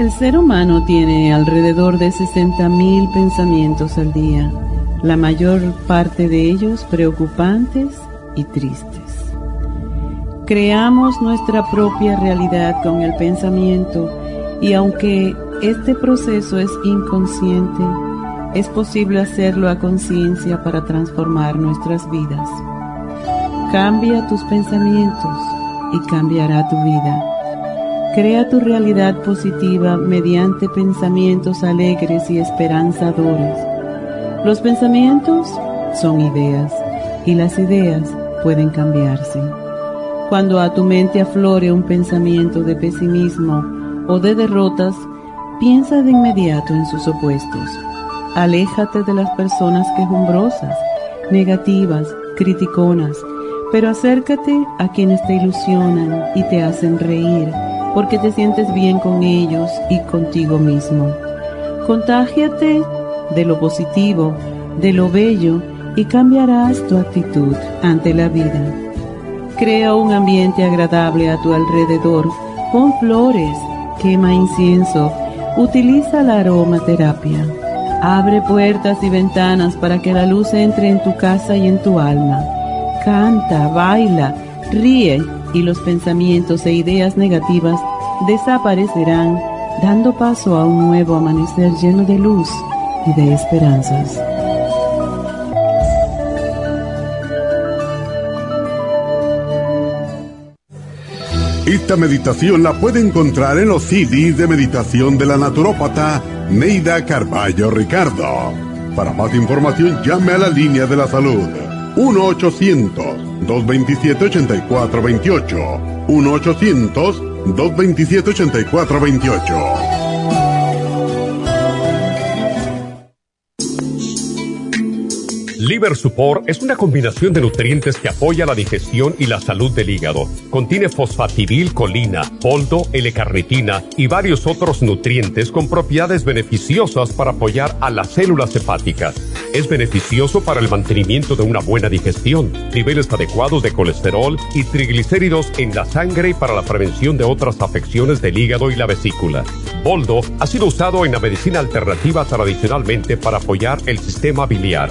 El ser humano tiene alrededor de 60.000 pensamientos al día, la mayor parte de ellos preocupantes y tristes. Creamos nuestra propia realidad con el pensamiento y aunque este proceso es inconsciente, es posible hacerlo a conciencia para transformar nuestras vidas. Cambia tus pensamientos y cambiará tu vida. Crea tu realidad positiva mediante pensamientos alegres y esperanzadores. Los pensamientos son ideas y las ideas pueden cambiarse. Cuando a tu mente aflore un pensamiento de pesimismo o de derrotas, piensa de inmediato en sus opuestos. Aléjate de las personas quejumbrosas, negativas, criticonas, pero acércate a quienes te ilusionan y te hacen reír porque te sientes bien con ellos y contigo mismo. Contágiate de lo positivo, de lo bello y cambiarás tu actitud ante la vida. Crea un ambiente agradable a tu alrededor, pon flores, quema incienso, utiliza la aromaterapia. Abre puertas y ventanas para que la luz entre en tu casa y en tu alma. Canta, baila, ríe y los pensamientos e ideas negativas desaparecerán, dando paso a un nuevo amanecer lleno de luz y de esperanzas. Esta meditación la puede encontrar en los CDs de meditación de la naturópata Neida Carballo Ricardo. Para más información llame a la línea de la salud 1-800-227-8428. 1-800-227-8428. Liver Support es una combinación de nutrientes que apoya la digestión y la salud del hígado. Contiene colina, poldo, L-carnitina y varios otros nutrientes con propiedades beneficiosas para apoyar a las células hepáticas. Es beneficioso para el mantenimiento de una buena digestión, niveles adecuados de colesterol y triglicéridos en la sangre y para la prevención de otras afecciones del hígado y la vesícula. Boldo ha sido usado en la medicina alternativa tradicionalmente para apoyar el sistema biliar.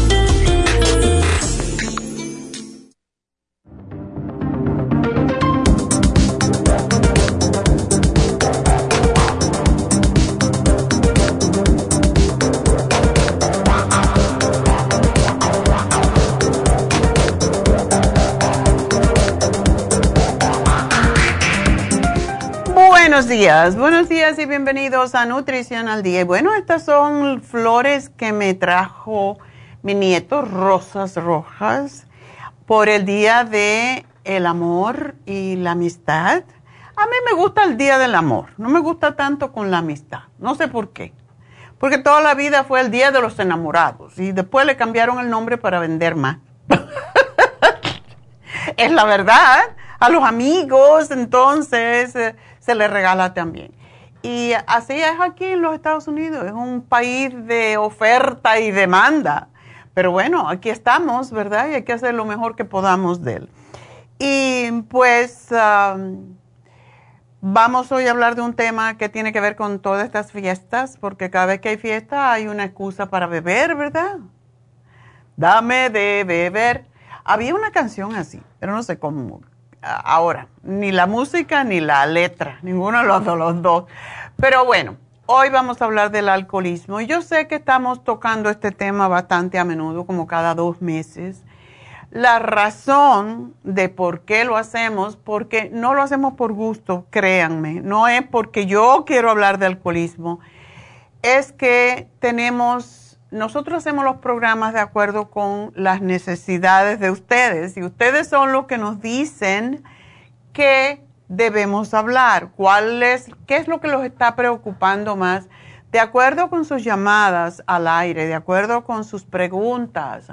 Buenos días, buenos días y bienvenidos a Nutrición al Día. Bueno, estas son flores que me trajo mi nieto, rosas rojas, por el Día de el Amor y la Amistad. A mí me gusta el Día del Amor, no me gusta tanto con la amistad, no sé por qué. Porque toda la vida fue el Día de los Enamorados y después le cambiaron el nombre para vender más. es la verdad, a los amigos, entonces... Se le regala también. Y así es aquí en los Estados Unidos, es un país de oferta y demanda. Pero bueno, aquí estamos, ¿verdad? Y hay que hacer lo mejor que podamos de él. Y pues vamos hoy a hablar de un tema que tiene que ver con todas estas fiestas, porque cada vez que hay fiesta hay una excusa para beber, ¿verdad? Dame de beber. Había una canción así, pero no sé cómo. Ahora, ni la música ni la letra, ninguno de los, los dos. Pero bueno, hoy vamos a hablar del alcoholismo. Yo sé que estamos tocando este tema bastante a menudo, como cada dos meses. La razón de por qué lo hacemos, porque no lo hacemos por gusto, créanme, no es porque yo quiero hablar de alcoholismo, es que tenemos, nosotros hacemos los programas de acuerdo con las necesidades de ustedes y ustedes son los que nos dicen que debemos hablar, cuál es, qué es lo que los está preocupando más, de acuerdo con sus llamadas al aire, de acuerdo con sus preguntas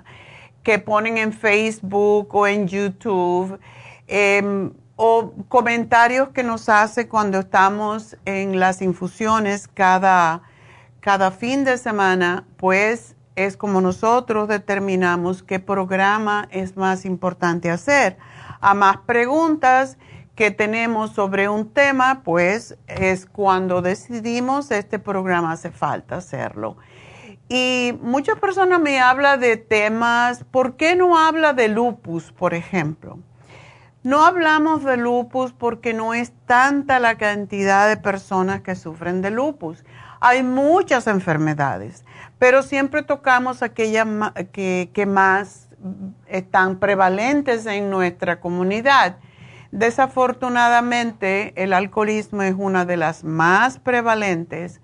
que ponen en Facebook o en YouTube, em, o comentarios que nos hace cuando estamos en las infusiones cada, cada fin de semana, pues es como nosotros determinamos qué programa es más importante hacer. A más preguntas que tenemos sobre un tema, pues es cuando decidimos este programa hace falta hacerlo. Y muchas personas me hablan de temas, ¿por qué no habla de lupus, por ejemplo? No hablamos de lupus porque no es tanta la cantidad de personas que sufren de lupus. Hay muchas enfermedades, pero siempre tocamos aquellas que, más están prevalentes en nuestra comunidad. Desafortunadamente, el alcoholismo es una de las más prevalentes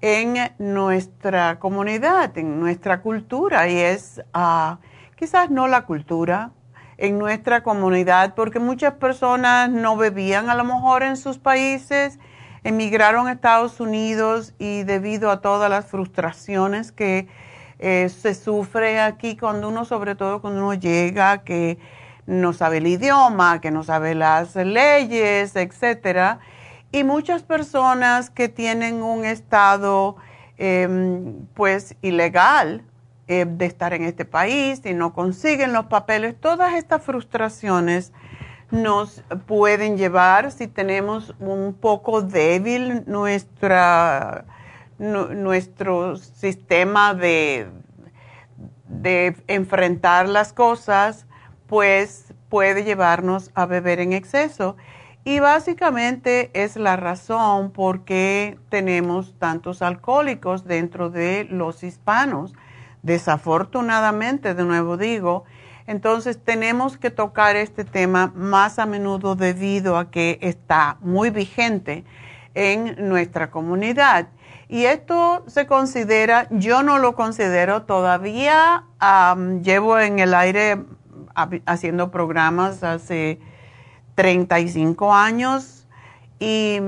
en nuestra comunidad, en nuestra cultura, y es ah, quizás no la cultura, en nuestra comunidad, porque muchas personas no bebían a lo mejor en sus países, emigraron a Estados Unidos y debido a todas las frustraciones que eh, se sufre aquí cuando uno, sobre todo cuando uno llega, que no sabe el idioma, que no sabe las leyes, etcétera. Y muchas personas que tienen un estado em, pues ilegal eh, de estar en este país y no consiguen los papeles, todas estas frustraciones nos pueden llevar si tenemos un poco débil nuestra, nuestro sistema de, de enfrentar las cosas pues puede llevarnos a beber en exceso. Y básicamente es la razón por qué tenemos tantos alcohólicos dentro de los hispanos. Desafortunadamente, de nuevo digo, entonces tenemos que tocar este tema más a menudo debido a que está muy vigente en nuestra comunidad. Y esto se considera, yo no lo considero todavía, llevo en el aire haciendo programas hace 35 años y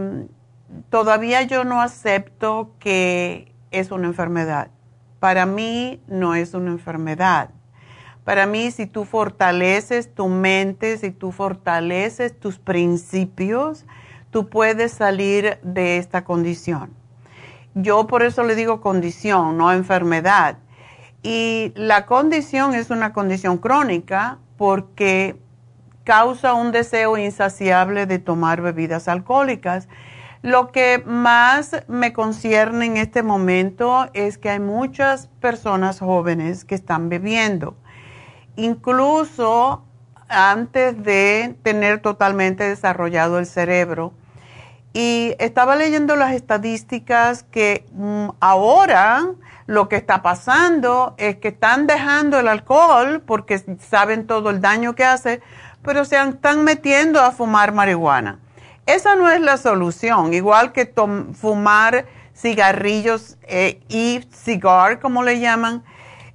todavía yo no acepto que es una enfermedad. Para mí no es una enfermedad. Para mí, si tú fortaleces tu mente, si tú fortaleces tus principios, tú puedes salir de esta condición. Yo por eso le digo condición, no enfermedad. Y la condición es una condición crónica porque causa un deseo insaciable de tomar bebidas alcohólicas. Lo que más me concierne en este momento es que hay muchas personas jóvenes que están bebiendo, incluso antes de tener totalmente desarrollado el cerebro. Y estaba leyendo las estadísticas que mm, ahora lo que está pasando es que están dejando el alcohol porque saben todo el daño que hace, pero se están metiendo a fumar marihuana. Esa no es la solución, igual que fumar cigarrillos e cigar, como le llaman,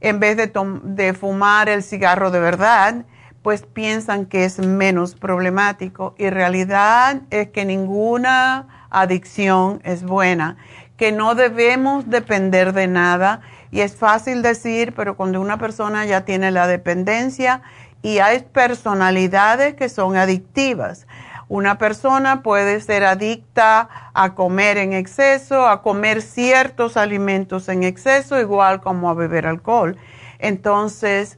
en vez de, de fumar el cigarro de verdad, pues piensan que es menos problemático y realidad es que ninguna adicción es buena que no debemos depender de nada. Y es fácil decir, pero cuando una persona ya tiene la dependencia y hay personalidades que son adictivas. Una persona puede ser adicta a comer en exceso, a comer ciertos alimentos en exceso, igual como a beber alcohol. Entonces,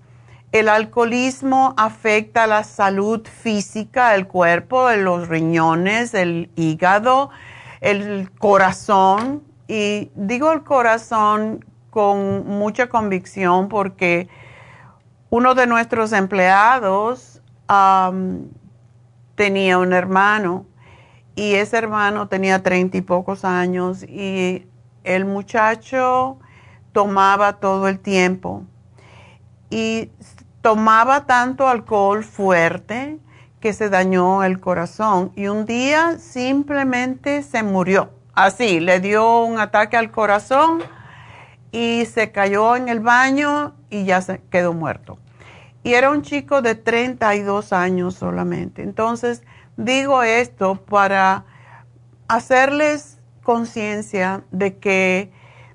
El alcoholismo afecta la salud física del cuerpo, los riñones, el hígado, el corazón. Y digo el corazón con mucha convicción porque uno de nuestros empleados tenía un hermano y ese hermano tenía treinta y pocos años y el muchacho tomaba todo el tiempo y tomaba tanto alcohol fuerte que se dañó el corazón y un día simplemente se murió. Así, le dio un ataque al corazón y se cayó en el baño y ya se quedó muerto. Y era un chico de 32 años solamente. Entonces, digo esto para hacerles conciencia de que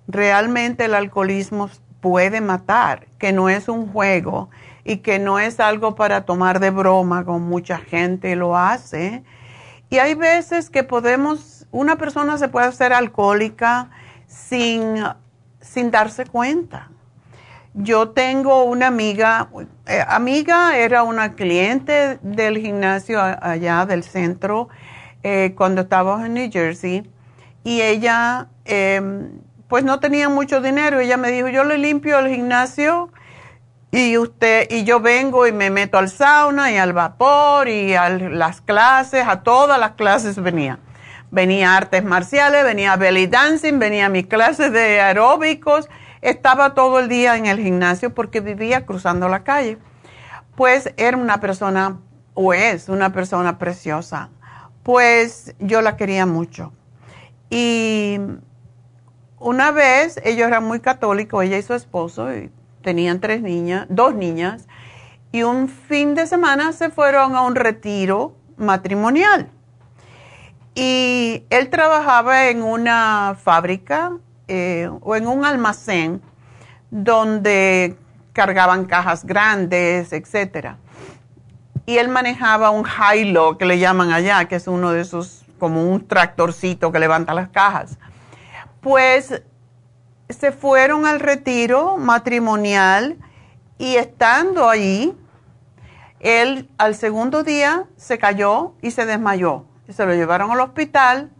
realmente el alcoholismo puede matar, que no es un juego y que no es algo para tomar de broma, como mucha gente lo hace. Y hay veces que podemos, una persona se puede hacer alcohólica sin, sin darse cuenta. Yo tengo una amiga, eh, amiga era una cliente del gimnasio allá del centro eh, cuando estábamos en New Jersey y ella em, pues no tenía mucho dinero. Ella me dijo, yo le limpio el gimnasio y usted y yo vengo y me meto al sauna y al vapor y a las clases, a todas las clases venía. Venía artes marciales, venía belly dancing, venía mis clases de aeróbicos, estaba todo el día en el gimnasio porque vivía cruzando la calle. Pues era una persona, o es una persona preciosa. Pues yo la quería mucho. Y una vez ellos eran muy católicos, ella y su esposo, y tenían tres niñas, dos niñas, y un fin de semana se fueron a un retiro matrimonial. Y él trabajaba en una fábrica eh, o en un almacén donde cargaban cajas grandes, etc. Y él manejaba un high-low que le llaman allá, que es uno de esos, como un tractorcito que levanta las cajas pues se fueron al retiro matrimonial y estando allí, él al segundo día se cayó y se desmayó. Se lo llevaron al hospital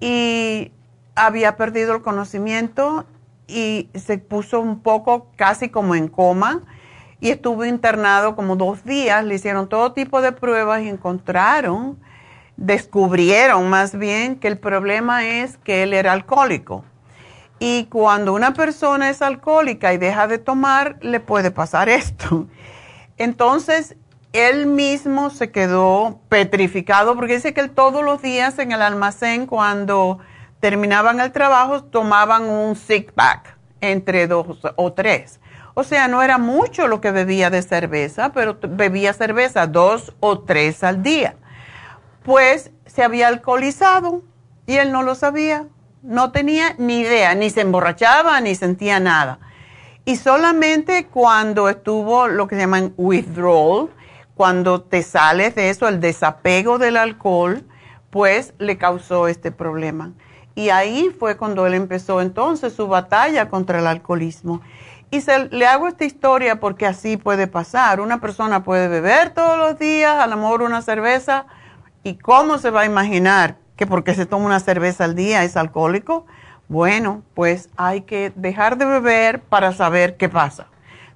y había perdido el conocimiento y se puso un poco casi como en coma y estuvo internado como dos días. Le hicieron todo tipo de pruebas y encontraron descubrieron más bien que el problema es que él era alcohólico. Y cuando una persona es alcohólica y deja de tomar, le puede pasar esto. Entonces, él mismo se quedó petrificado porque dice que él todos los días en el almacén, cuando terminaban el trabajo, tomaban un sick back entre dos o tres. O sea, no era mucho lo que bebía de cerveza, pero bebía cerveza dos o tres al día pues se había alcoholizado y él no lo sabía. No tenía ni idea, ni se emborrachaba, ni sentía nada. Y solamente cuando estuvo lo que llaman withdrawal, cuando te sales de eso, el desapego del alcohol, pues le causó este problema. Y ahí fue cuando él empezó entonces su batalla contra el alcoholismo. Y se, le hago esta historia porque así puede pasar. Una persona puede beber todos los días, a lo mejor una cerveza, ¿Y cómo se va a imaginar que porque se toma una cerveza al día es alcohólico? Bueno, pues hay que dejar de beber para saber qué pasa.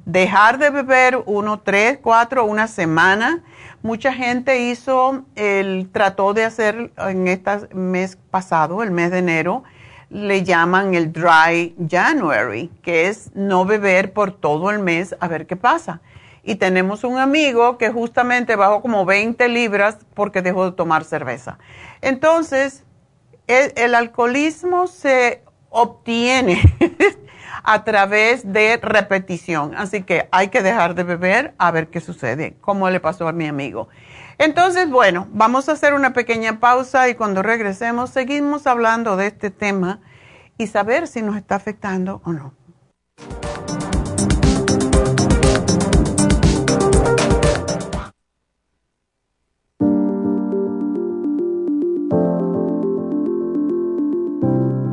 Dejar de beber uno, tres, cuatro, una semana. Mucha gente hizo, el, trató de hacer en este mes pasado, el mes de enero, le llaman el Dry January, que es no beber por todo el mes a ver qué pasa y tenemos un amigo que justamente bajó como 20 libras porque dejó de tomar cerveza. Entonces, el, alcoholismo se obtiene a través de repetición, así que hay que dejar de beber a ver qué sucede, como le pasó a mi amigo. Entonces, bueno, vamos a hacer una pequeña pausa y cuando regresemos seguimos hablando de este tema y saber si nos está afectando o no.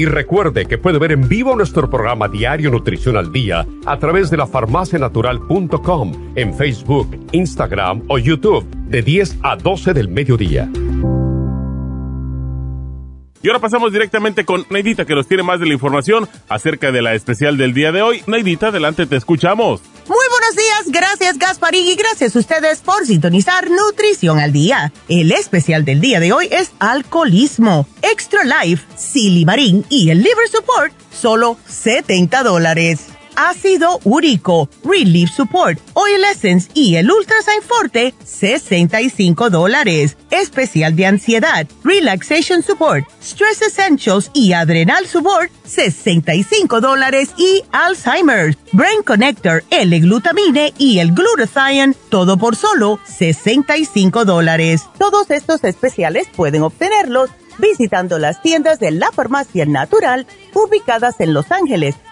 Y recuerde que puede ver en vivo nuestro programa Diario Nutrición al Día a través de lafarmacianatural.com en Facebook, Instagram o YouTube de 10 a 12 del mediodía. Y ahora pasamos directamente con Neidita que nos tiene más de la información acerca de la especial del día de hoy. Neidita, adelante, te escuchamos. Buenos días, gracias Gasparín y gracias a ustedes por sintonizar Nutrición al Día. El especial del día de hoy es alcoholismo, Extra Life, Silimarín y el Liver Support, solo 70 dólares ácido úrico, Relief Support, Oil Essence y el Ultrasign Forte, 65 dólares. Especial de ansiedad, Relaxation Support, Stress Essentials y Adrenal Support, 65 dólares. Y Alzheimer's, Brain Connector, L-Glutamine y el Glutathione, todo por solo 65 dólares. Todos estos especiales pueden obtenerlos visitando las tiendas de la farmacia natural ubicadas en Los Ángeles,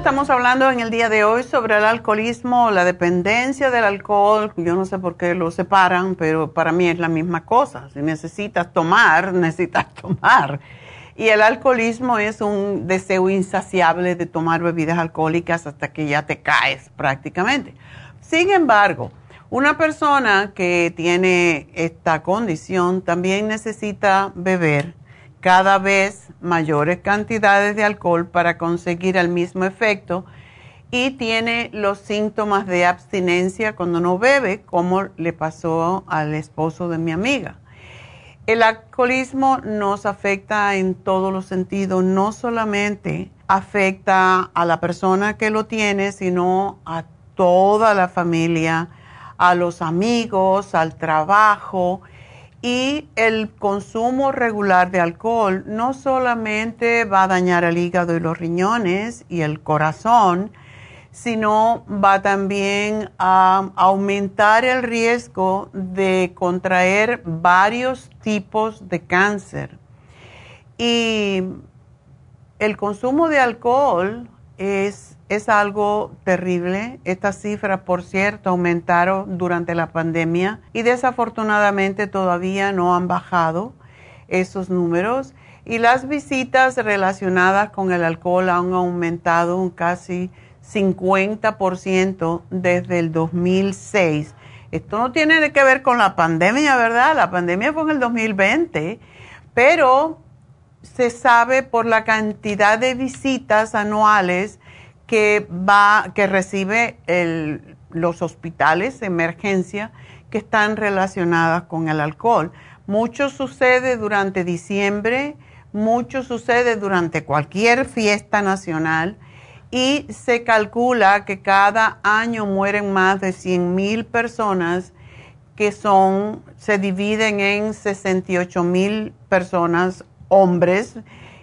Estamos hablando en el día de hoy sobre el alcoholismo, la dependencia del alcohol. Yo no sé por qué lo separan, pero para mí es la misma cosa. Si necesitas tomar, necesitas tomar. Y el alcoholismo es un deseo insaciable de tomar bebidas alcohólicas hasta que ya te caes prácticamente. Sin embargo, una persona que tiene esta condición también necesita beber cada vez mayores cantidades de alcohol para conseguir el mismo efecto y tiene los síntomas de abstinencia cuando no bebe, como le pasó al esposo de mi amiga. El alcoholismo nos afecta en todos los sentidos, no solamente afecta a la persona que lo tiene, sino a toda la familia, a los amigos, al trabajo y el consumo regular de alcohol no solamente va a dañar el hígado y los riñones y el corazón, sino va también a aumentar el riesgo de contraer varios tipos de cáncer. Y el consumo de alcohol es es algo terrible. Estas cifras, por cierto, aumentaron durante la pandemia y desafortunadamente todavía no han bajado esos números. Y las visitas relacionadas con el alcohol han aumentado un casi 50% desde el 2006. Esto no tiene que ver con la pandemia, ¿verdad? La pandemia fue en el 2020, pero se sabe por la cantidad de visitas anuales que va, que recibe los hospitales de emergencia que están relacionadas con el alcohol. Mucho sucede durante diciembre, mucho sucede durante cualquier fiesta nacional y se calcula que cada año mueren más de 100 mil personas que son, se dividen en 68 mil personas hombres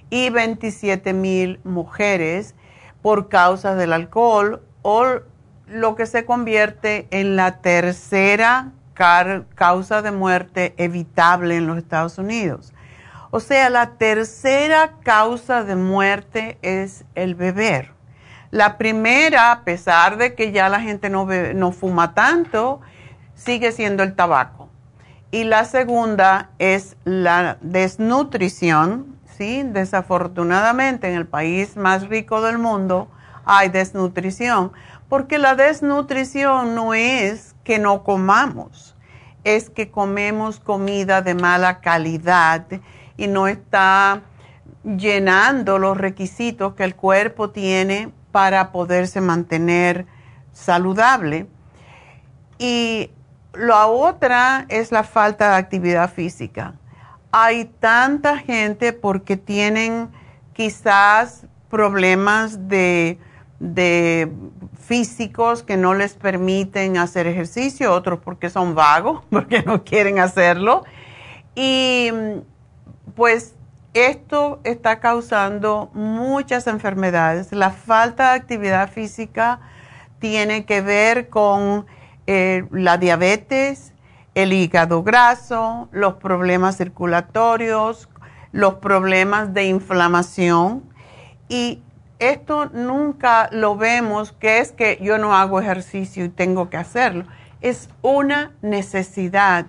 y 27 mil mujeres por causa del alcohol o lo que se convierte en la tercera causa de muerte evitable en los Estados Unidos. O sea, la tercera causa de muerte es el beber. La primera, a pesar de que ya la gente no, no fuma tanto, sigue siendo el tabaco. Y la segunda es la desnutrición, ¿sí? Desafortunadamente en el país más rico del mundo hay desnutrición, porque la desnutrición no es que no comamos, es que comemos comida de mala calidad y no está llenando los requisitos que el cuerpo tiene para poderse mantener saludable. Y la otra es la falta de actividad física. Hay tanta gente porque tienen quizás problemas de, de físicos que no les permiten hacer ejercicio, otros porque son vagos, porque no quieren hacerlo. Y pues esto está causando muchas enfermedades. La falta de actividad física tiene que ver con eh, la diabetes, el hígado graso, los problemas circulatorios, los problemas de inflamación. Y esto nunca lo vemos, que es que yo no hago ejercicio y tengo que hacerlo. Es una necesidad.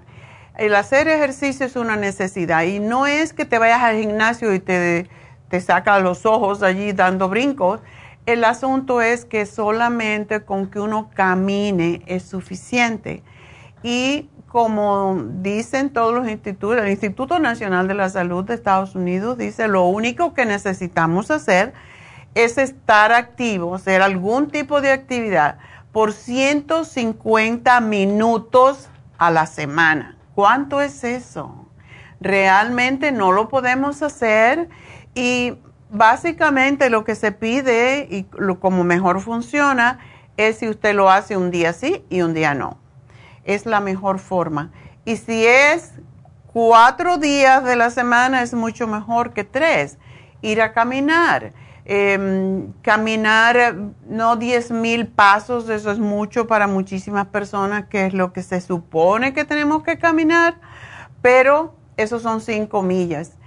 El hacer ejercicio es una necesidad y no es que te vayas al gimnasio y te, te los ojos allí dando brincos. El asunto es que solamente con que uno camine es suficiente. Y como dicen todos los institutos, el Instituto Nacional de la Salud de Estados Unidos dice, lo único que necesitamos hacer es estar activo, hacer algún tipo de actividad por 150 minutos a la semana. ¿Cuánto es eso? Realmente no lo podemos hacer y básicamente lo que se pide y lo, como mejor funciona es si usted lo hace un día sí y un día no. Es la mejor forma. Y si es cuatro días de la semana es mucho mejor que tres. Ir a caminar Em, caminar no 10 mil pasos, eso es mucho para muchísimas personas, que es lo que se supone que tenemos que caminar, pero esos son 5 millas.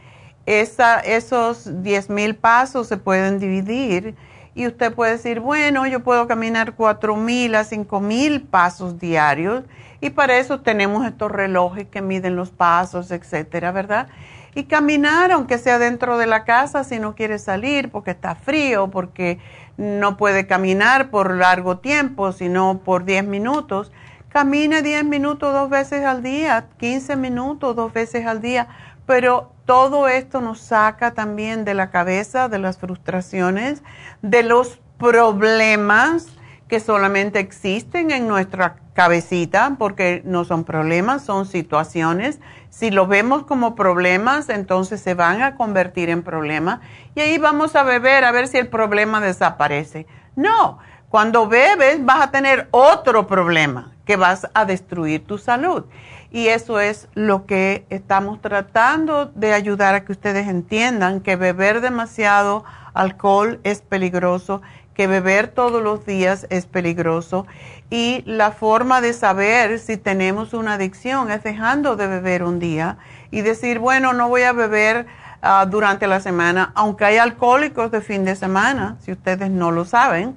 Esa, esos 10 mil pasos se pueden dividir y usted puede decir, bueno, yo puedo caminar 4 mil a 5 mil pasos diarios y para eso tenemos estos relojes que miden los pasos, etcétera, ¿verdad? y caminar, aunque sea dentro de la casa, si no quiere salir porque está frío, porque no puede caminar por largo tiempo, sino por 10 minutos. Camine 10 minutos dos veces al día, 15 minutos dos veces al día, pero todo esto nos saca también de la cabeza, de las frustraciones, de los problemas que solamente existen en nuestra cabecita, porque no son problemas, son situaciones si lo vemos como problemas, entonces se van a convertir en problemas y ahí vamos a beber a ver si el problema desaparece. No, cuando bebes vas a tener otro problema que vas a destruir tu salud. Y eso es lo que estamos tratando de ayudar a que ustedes entiendan, que beber demasiado alcohol es peligroso, que beber todos los días es peligroso y la forma de saber si tenemos una adicción es dejando de beber un día y decir, bueno, no voy a beber ah, durante la semana, aunque hay alcohólicos de fin de semana, si ustedes no lo saben.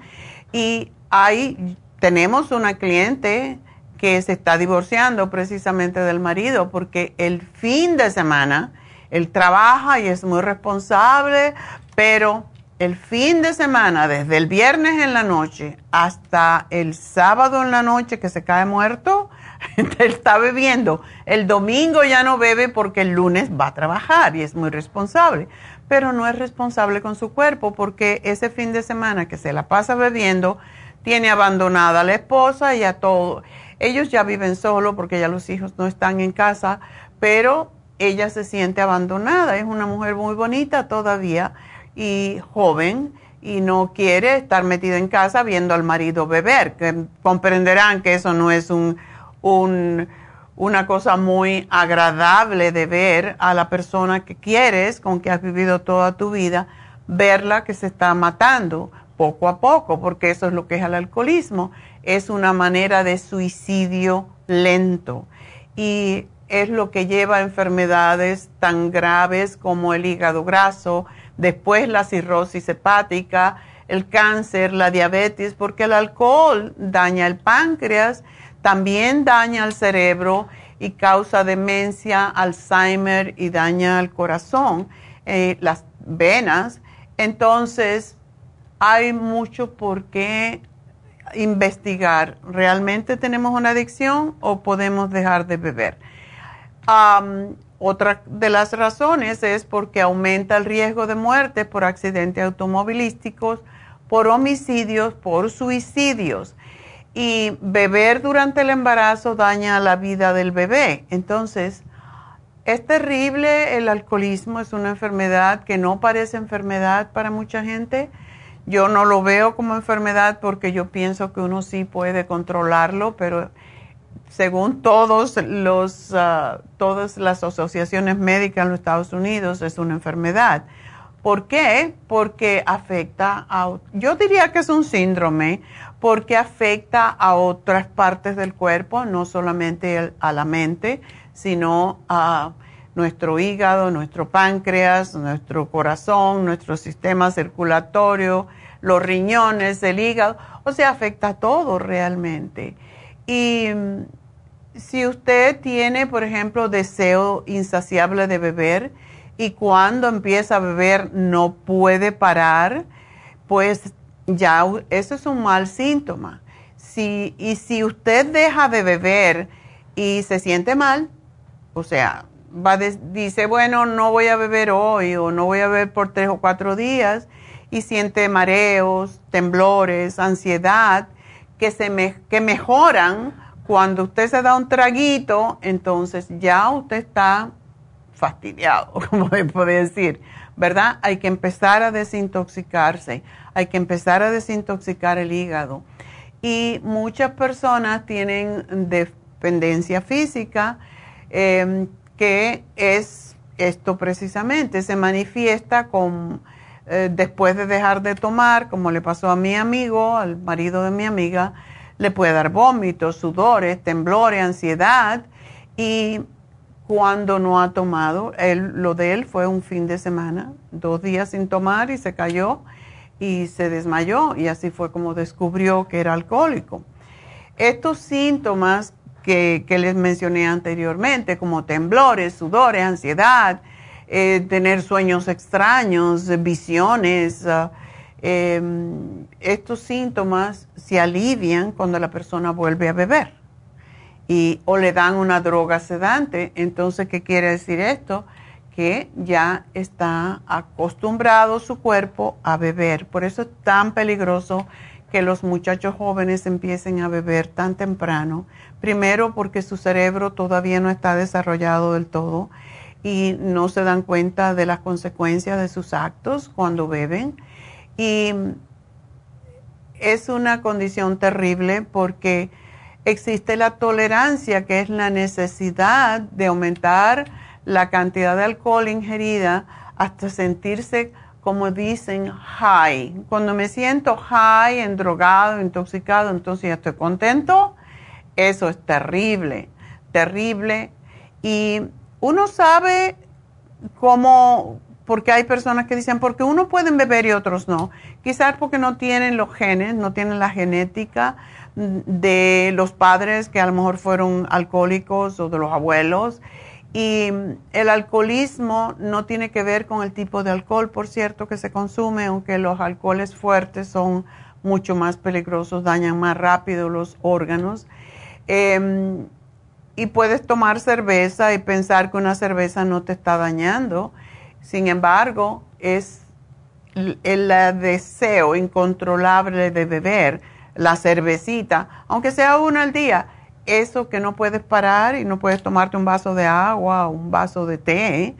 Y hay, tenemos una cliente que se está divorciando precisamente del marido porque el fin de semana él trabaja y es muy responsable, pero el fin de semana, desde el viernes en la noche hasta el sábado en la noche que se cae muerto, está bebiendo. El domingo ya no bebe porque el lunes va a trabajar y es muy responsable. Pero no es responsable con su cuerpo porque ese fin de semana que se la pasa bebiendo, tiene abandonada a la esposa y a todo. Ellos ya viven solo porque ya los hijos no están en casa, pero ella se siente abandonada. Es una mujer muy bonita todavía y joven y no quiere estar metido en casa viendo al marido beber, que comprenderán que eso no es un, un, una cosa muy agradable de ver a la persona que quieres, con que has vivido toda tu vida, verla que se está matando poco a poco, porque eso es lo que es el alcoholismo, es una manera de suicidio lento. Y es lo que lleva a enfermedades tan graves como el hígado graso, después la cirrosis hepática, el cáncer, la diabetes, porque el alcohol daña el páncreas, también daña el cerebro y causa demencia, Alzheimer y daña el corazón, eh, las venas. Entonces, hay mucho por qué investigar. ¿Realmente tenemos una adicción o podemos dejar de beber? Otra de las razones es porque aumenta el riesgo de muerte por accidentes automovilísticos, por homicidios, por suicidios. Y beber durante el embarazo daña la vida del bebé. Entonces, es terrible, el alcoholismo es una enfermedad que no parece enfermedad para mucha gente. Yo no lo veo como enfermedad porque yo pienso que uno sí puede controlarlo, pero según todos los, ah, todas las asociaciones médicas en los Estados Unidos, es una enfermedad. ¿Por qué? Porque afecta a, yo diría que es un síndrome, porque afecta a otras partes del cuerpo, no solamente a la mente, sino a nuestro hígado, nuestro páncreas, nuestro corazón, nuestro sistema circulatorio, los riñones, el hígado, o sea, afecta a todo realmente. Y si usted tiene, por ejemplo, deseo insaciable de beber y cuando empieza a beber no puede parar, pues ya eso es un mal síntoma. Si, y si usted deja de beber y se siente mal, o sea, va dice, bueno, no voy a beber hoy o no voy a beber por tres o cuatro días y siente mareos, temblores, ansiedad, que, se me, que mejoran cuando usted se da un traguito, entonces ya usted está fastidiado, como se puede decir, ¿verdad? Hay que empezar a desintoxicarse, hay que empezar a desintoxicar el hígado. Y muchas personas tienen dependencia física, em, que es esto precisamente, se manifiesta con, eh, después de dejar de tomar, como le pasó a mi amigo, al marido de mi amiga, le puede dar vómitos, sudores, temblores, ansiedad y cuando no ha tomado, él, lo de él fue un fin de semana, dos días sin tomar y se cayó y se desmayó y así fue como descubrió que era alcohólico. Estos síntomas que, les mencioné anteriormente, como temblores, sudores, ansiedad, eh, tener sueños extraños, visiones, ah, Em, estos síntomas se alivian cuando la persona vuelve a beber y o le dan una droga sedante. Entonces, ¿qué quiere decir esto? Que ya está acostumbrado su cuerpo a beber. Por eso es tan peligroso que los muchachos jóvenes empiecen a beber tan temprano. Primero porque su cerebro todavía no está desarrollado del todo y no se dan cuenta de las consecuencias de sus actos cuando beben y es una condición terrible porque existe la tolerancia, que es la necesidad de aumentar la cantidad de alcohol ingerida hasta sentirse, como dicen, high. Cuando me siento high, endrogado, intoxicado, entonces ya estoy contento. Eso es terrible, terrible. Y uno sabe cómo, porque hay personas que dicen, porque uno pueden beber y otros no. Quizás porque no tienen los genes, no tienen la genética de los padres que a lo mejor fueron alcohólicos o de los abuelos. Y el alcoholismo no tiene que ver con el tipo de alcohol, por cierto, que se consume, aunque los alcoholes fuertes son mucho más peligrosos, dañan más rápido los órganos. Em, y puedes tomar cerveza y pensar que una cerveza no te está dañando sin embargo, es el, deseo incontrolable de beber la cervecita, aunque sea una al día, eso que no puedes parar y no puedes tomarte un vaso de agua o un vaso de té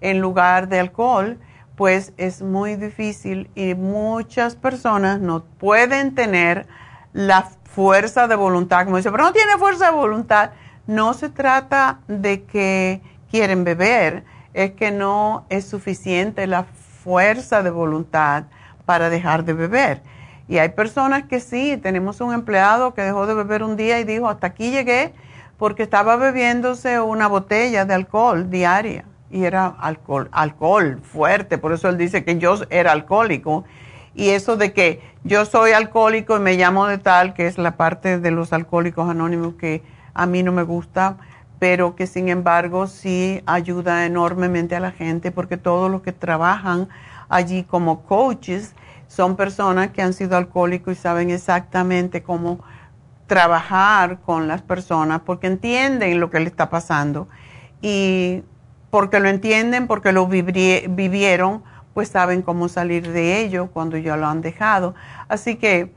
en lugar de alcohol, pues es muy difícil y muchas personas no pueden tener la fuerza de voluntad, como dice, pero no tiene fuerza de voluntad. No se trata de que quieren beber, es que no es suficiente la fuerza de voluntad para dejar de beber. Y hay personas que sí, tenemos un empleado que dejó de beber un día y dijo, hasta aquí llegué porque estaba bebiéndose una botella de alcohol diaria y era alcohol, alcohol fuerte, por eso él dice que yo era alcohólico. Y eso de que yo soy alcohólico y me llamo de tal, que es la parte de los alcohólicos anónimos que a mí no me gusta, pero que sin embargo sí ayuda enormemente a la gente porque todos los que trabajan allí como coaches son personas que han sido alcohólicos y saben exactamente cómo trabajar con las personas porque entienden lo que le está pasando y porque lo entienden, porque lo vivieron, pues saben cómo salir de ello cuando ya lo han dejado. Así que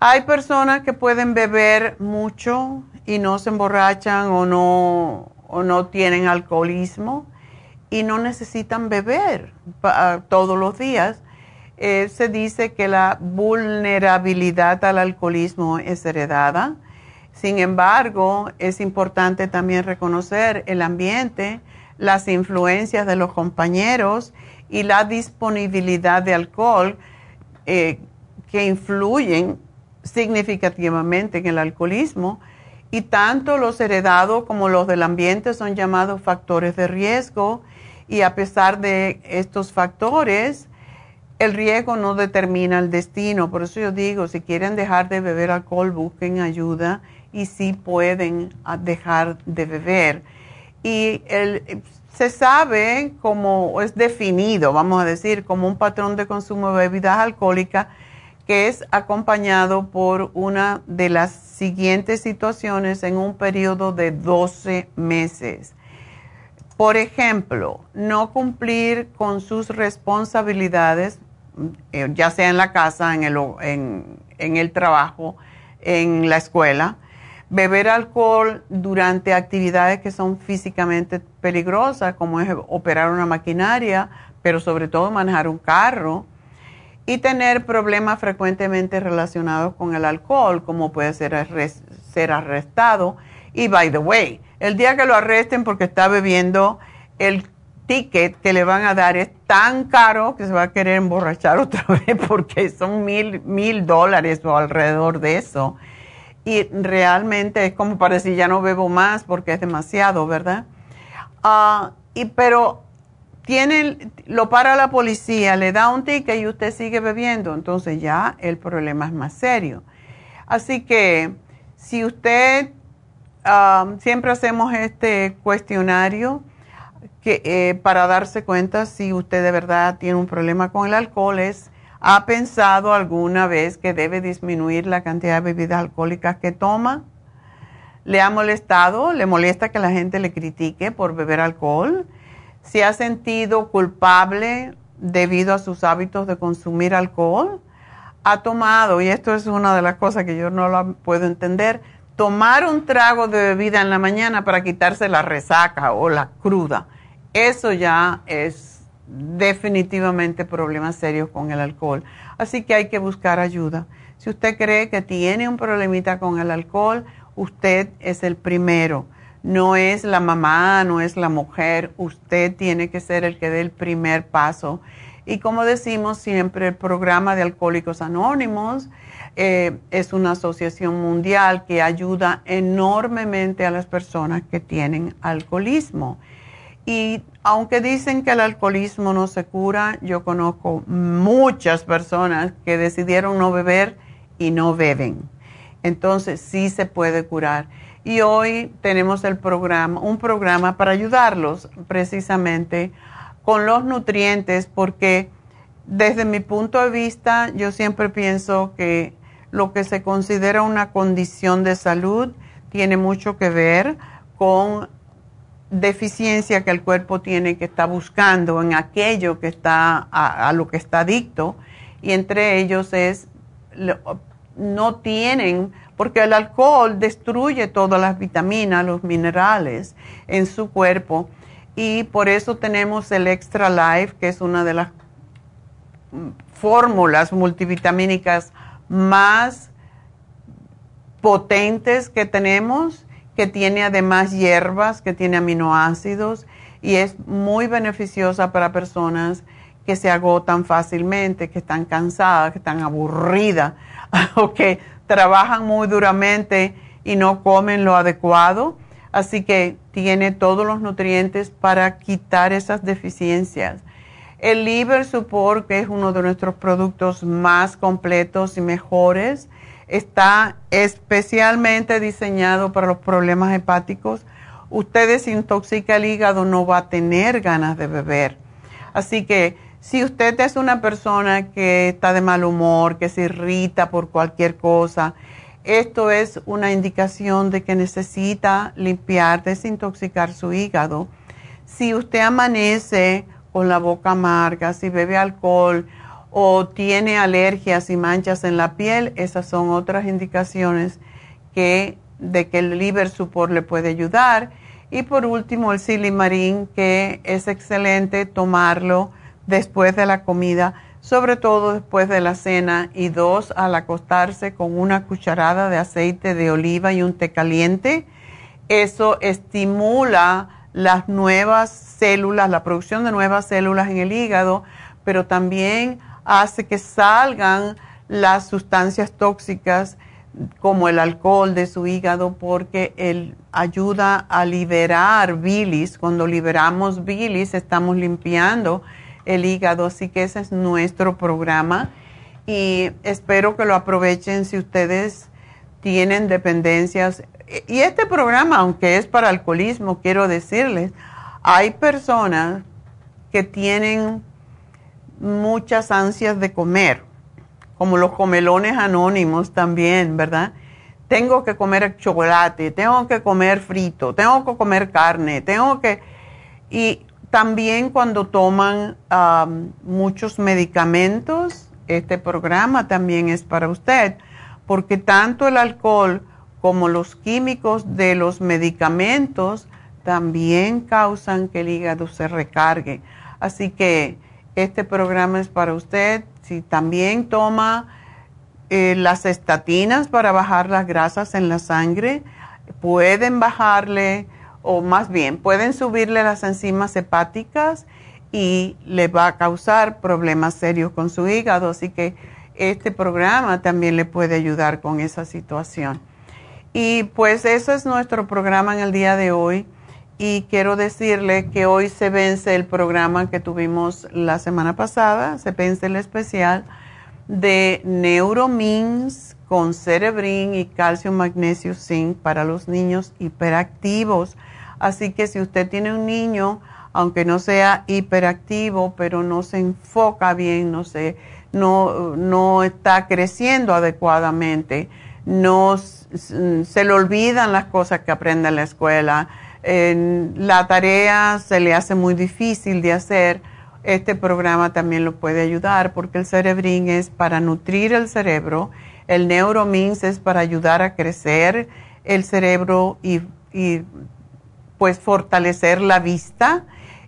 hay personas que pueden beber mucho y no se emborrachan o no, o no tienen alcoholismo y no necesitan beber todos los días. Eh, se dice que la vulnerabilidad al alcoholismo es heredada sin embargo, es importante también reconocer el ambiente, las influencias de los compañeros y la disponibilidad de alcohol eh, que influyen significativamente en el alcoholismo. Y tanto los heredados como los del ambiente son llamados factores de riesgo. Y a pesar de estos factores, el riesgo no determina el destino. Por eso yo digo, si quieren dejar de beber alcohol, busquen ayuda y sí pueden ah, dejar de beber. Y se sabe como es definido, vamos a decir, como un patrón de consumo de bebidas alcohólicas que es acompañado por una de las siguientes situaciones en un periodo de 12 meses. Por ejemplo, no cumplir con sus responsabilidades, eh, ya sea en la casa, en el, en el trabajo, en la escuela, beber alcohol durante actividades que son físicamente peligrosas, como es operar una maquinaria, pero sobre todo manejar un carro, y tener problemas frecuentemente relacionados con el alcohol, como puede ser ser arrestado. Y by the way, el día que lo arresten porque está bebiendo, el ticket que le van a dar es tan caro que se va a querer emborrachar otra vez porque son mil, mil dólares o alrededor de eso y realmente es como para decir ya no bebo más porque es demasiado, ¿verdad? Ah, y pero tiene, lo para la policía, le da un ticket y usted sigue bebiendo, entonces ya el problema es más serio. Así que si usted, ah, siempre hacemos este cuestionario que, eh, para darse cuenta si usted de verdad tiene un problema con el alcohol, es ¿Ha pensado alguna vez que debe disminuir la cantidad de bebidas alcohólicas que toma? ¿Le ha molestado? ¿Le molesta que la gente le critique por beber alcohol? ¿Se ha sentido culpable debido a sus hábitos de consumir alcohol? ¿Ha tomado, y esto es una de las cosas que yo no lo puedo entender, tomar un trago de bebida en la mañana para quitarse la resaca o la cruda? Eso ya es definitivamente problemas serios con el alcohol. Así que hay que buscar ayuda. Si usted cree que tiene un problemita con el alcohol, usted es el primero. No es la mamá, no es la mujer. Usted tiene que ser el que dé el primer paso. Y como decimos siempre, el programa de Alcohólicos Anónimos eh, es una asociación mundial que ayuda enormemente a las personas que tienen alcoholismo. Y aunque dicen que el alcoholismo no se cura, yo conozco muchas personas que decidieron no beber y no beben. Entonces sí se puede curar. Y hoy tenemos el programa, un programa para ayudarlos precisamente con los nutrientes, porque desde mi punto de vista yo siempre pienso que lo que se considera una condición de salud tiene mucho que ver con deficiencia que el cuerpo tiene que está buscando en aquello que está a, lo que está adicto y entre ellos es no tienen porque el alcohol destruye todas las vitaminas, los minerales en su cuerpo y por eso tenemos el Extra Life que es una de las fórmulas multivitamínicas más potentes que tenemos que tiene además hierbas, que tiene aminoácidos y es muy beneficiosa para personas que se agotan fácilmente, que están cansadas, que están aburridas o que trabajan muy duramente y no comen lo adecuado. Así que tiene todos los nutrientes para quitar esas deficiencias. El Liver Support, que es uno de nuestros productos más completos y mejores, está especialmente diseñado para los problemas hepáticos. Usted desintoxica el hígado, no va a tener ganas de beber. Así que si usted es una persona que está de mal humor, que se irrita por cualquier cosa, esto es una indicación de que necesita limpiar, desintoxicar su hígado. Si usted amanece con la boca amarga, si bebe alcohol, o tiene alergias y manchas en la piel, esas son otras indicaciones de que el liver support le puede ayudar. Y por último, el silimarín, que es excelente tomarlo después de la comida, sobre todo después de la cena, y dos, al acostarse con una cucharada de aceite de oliva y un té caliente. Eso estimula las nuevas células, la producción de nuevas células en el hígado, pero también hace que salgan las sustancias tóxicas como el alcohol de su hígado porque él ayuda a liberar bilis. Cuando liberamos bilis estamos limpiando el hígado, así que ese es nuestro programa y espero que lo aprovechen si ustedes tienen dependencias. Y este programa, aunque es para alcoholismo, quiero decirles, hay personas que tienen muchas ansias de comer, como los comelones anónimos también, ¿verdad? Tengo que comer chocolate, tengo que comer frito, tengo que comer carne, tengo que... Y también cuando toman muchos medicamentos, este programa también es para usted, porque tanto el alcohol como los químicos de los medicamentos también causan que el hígado se recargue. Así que este programa es para usted. Si también toma eh, las estatinas para bajar las grasas en la sangre, pueden bajarle, o más bien, pueden subirle las enzimas hepáticas y le va a causar problemas serios con su hígado. Así que este programa también le puede ayudar con esa situación. Y pues eso es nuestro programa en el día de hoy y quiero decirle que hoy se vence el programa que tuvimos la semana pasada, se vence el especial de Neuromins con Cerebrin y calcio, magnesio, zinc para los niños hiperactivos. Así que si usted tiene un niño, aunque no sea hiperactivo, pero no se enfoca bien, no, se, no, no está creciendo adecuadamente, no se le olvidan las cosas que aprende en la escuela, la tarea se le hace muy difícil de hacer, este programa también lo puede ayudar porque el cerebrín es para nutrir el cerebro, el neuromins es para ayudar a crecer el cerebro y, pues fortalecer la vista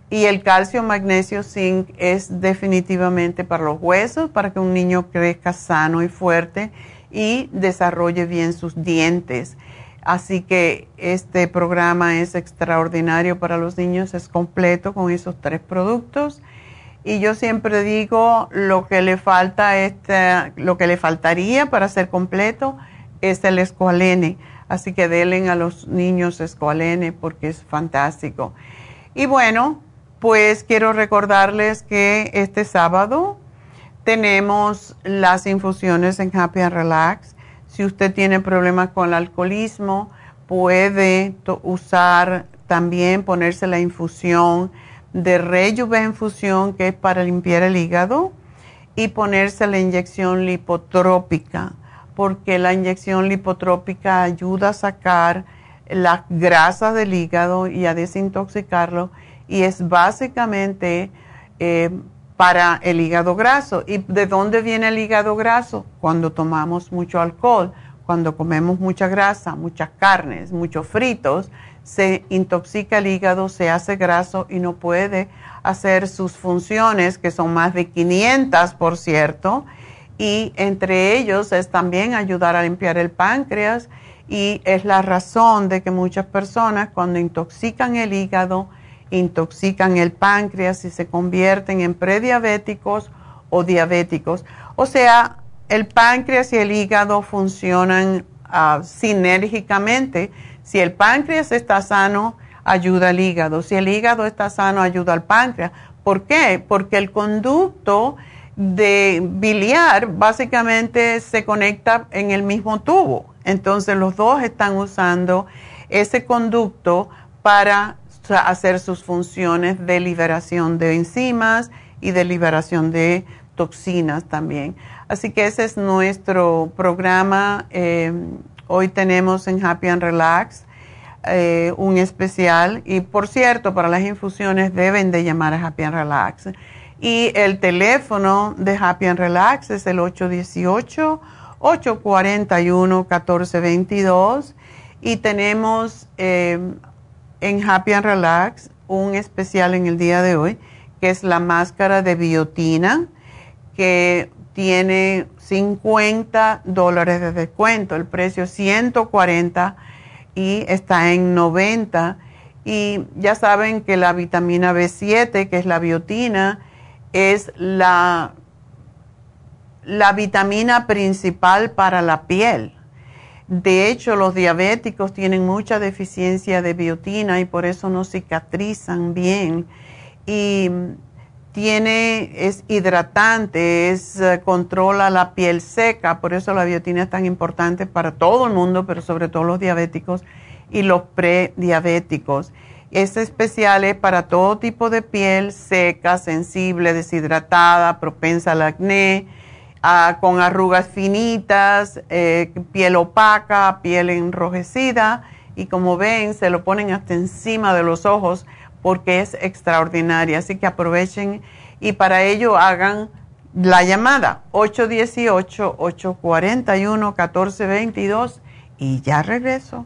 y el calcio, magnesio, zinc es definitivamente para los huesos, para que un niño crezca sano y fuerte y desarrolle bien sus dientes. Así que este programa es extraordinario para los niños, es completo con esos tres productos. Y yo siempre digo lo que le falta, este, lo que le faltaría para ser completo es el escualene. Así que denle a los niños escualene porque es fantástico. Y bueno, pues quiero recordarles que este sábado tenemos las infusiones en Happy and Relax si usted tiene problemas con el alcoholismo, puede usar también ponerse la infusión de Rejuve infusión, que es para limpiar el hígado, y ponerse la inyección lipotrópica, porque la inyección lipotrópica ayuda a sacar las grasas del hígado y a desintoxicarlo, y es básicamente eh, para el hígado graso. ¿Y de dónde viene el hígado graso? Cuando tomamos mucho alcohol, cuando comemos mucha grasa, muchas carnes, muchos fritos, se intoxica el hígado, se hace graso y no puede hacer sus funciones, que son más de 500, por cierto, y entre ellos es también ayudar a limpiar el páncreas y es la razón de que muchas personas cuando intoxican el hígado, intoxican el páncreas y se convierten en prediabéticos o diabéticos. O sea, el páncreas y el hígado funcionan uh, sinérgicamente. Si el páncreas está sano, ayuda al hígado. Si el hígado está sano, ayuda al páncreas. ¿Por qué? Porque el conducto de biliar básicamente se conecta en el mismo tubo. Entonces los dos están usando ese conducto para hacer sus funciones de liberación de enzimas y de liberación de toxinas también. Así que ese es nuestro programa. Eh, hoy tenemos en Happy and Relax eh, un especial y por cierto, para las infusiones deben de llamar a Happy and Relax y el teléfono de Happy and Relax es el 818-841-1422. Y tenemos eh, en Happy and Relax un especial en el día de hoy, que es la máscara de biotina, que tiene 50 dólares de descuento. El precio es 140 y está en 90. Y ya saben que la vitamina B7, que es la biotina, es la, la vitamina principal para la piel. De hecho, los diabéticos tienen mucha deficiencia de biotina y por eso no cicatrizan bien. Y tiene, es hidratante, es, eh, controla la piel seca, por eso la biotina es tan importante para todo el mundo, pero sobre todo los diabéticos y los prediabéticos. Es especial es para todo tipo de piel seca, sensible, deshidratada, propensa al acné, con arrugas finitas, eh, piel opaca, piel enrojecida y como ven se lo ponen hasta encima de los ojos porque es extraordinaria. Así que aprovechen y para ello hagan la llamada 818-841-1422 y ya regreso.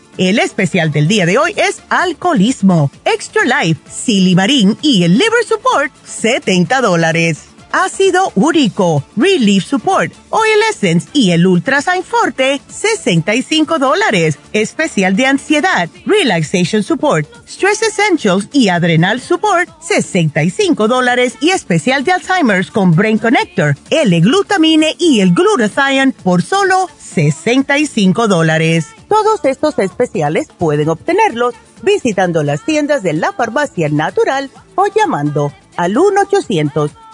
El especial del día de hoy es alcoholismo, extra life, silimarín y el liver support, 70 dólares ácido úrico, Relief Support, Oil Essence y el Ultrasign Forte, 65 dólares. Especial de ansiedad, Relaxation Support, Stress Essentials y Adrenal Support, 65 dólares. Y especial de Alzheimer's con Brain Connector, L-Glutamine y el Glutathione por solo 65 dólares. Todos estos especiales pueden obtenerlos visitando las tiendas de la farmacia natural o llamando al 1 800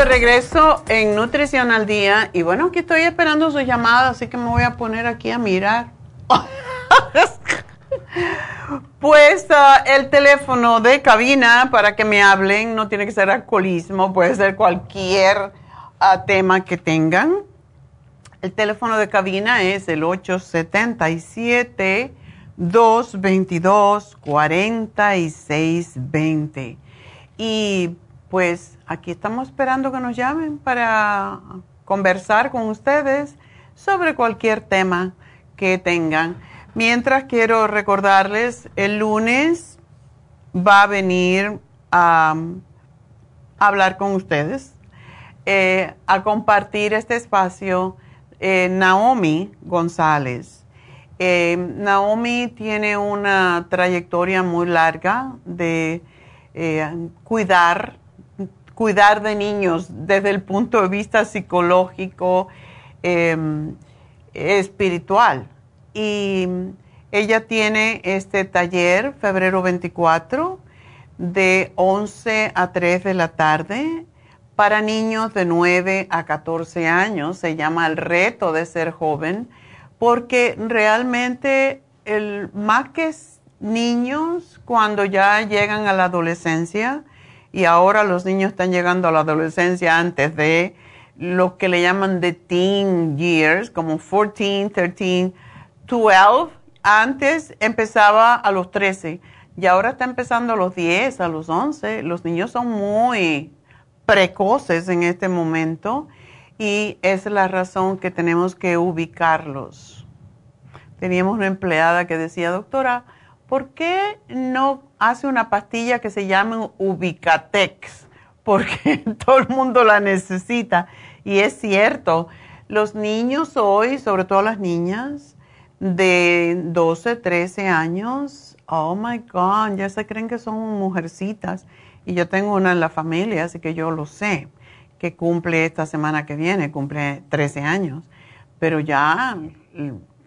De regreso en Nutrición al Día y bueno, aquí estoy esperando su llamada, así que me voy a poner aquí a mirar. pues ah, el teléfono de cabina para que me hablen, no tiene que ser alcoholismo, puede ser cualquier ah, tema que tengan. El teléfono de cabina es el 877 222 4620. Y pues aquí estamos esperando que nos llamen para conversar con ustedes sobre cualquier tema que tengan. Mientras quiero recordarles, el lunes va a venir a, hablar con ustedes, eh, a compartir este espacio eh, Naomi González. Eh, Naomi tiene una trayectoria muy larga de cuidar cuidar de niños desde el punto de vista psicológico, em, espiritual. Y ella tiene este taller febrero 24 de 11 a 3 de la tarde para niños de 9 a 14 años. Se llama el reto de ser joven porque realmente el, más que niños cuando ya llegan a la adolescencia, y ahora los niños están llegando a la adolescencia antes de lo que le llaman de teen years, como 14, 13, 12. Antes empezaba a los 13 y ahora está empezando a los 10, a los 11. Los niños son muy precoces en este momento y es la razón que tenemos que ubicarlos. Teníamos una empleada que decía, doctora, ¿por qué no hace una pastilla que se llama Ubicatex? Porque todo el mundo la necesita. Y es cierto, los niños hoy, sobre todo las niñas de 12, 13 años, oh my God, ya se creen que son mujercitas. Y yo tengo una en la familia, así que yo lo sé, que cumple esta semana que viene, cumple 13 años. Pero ya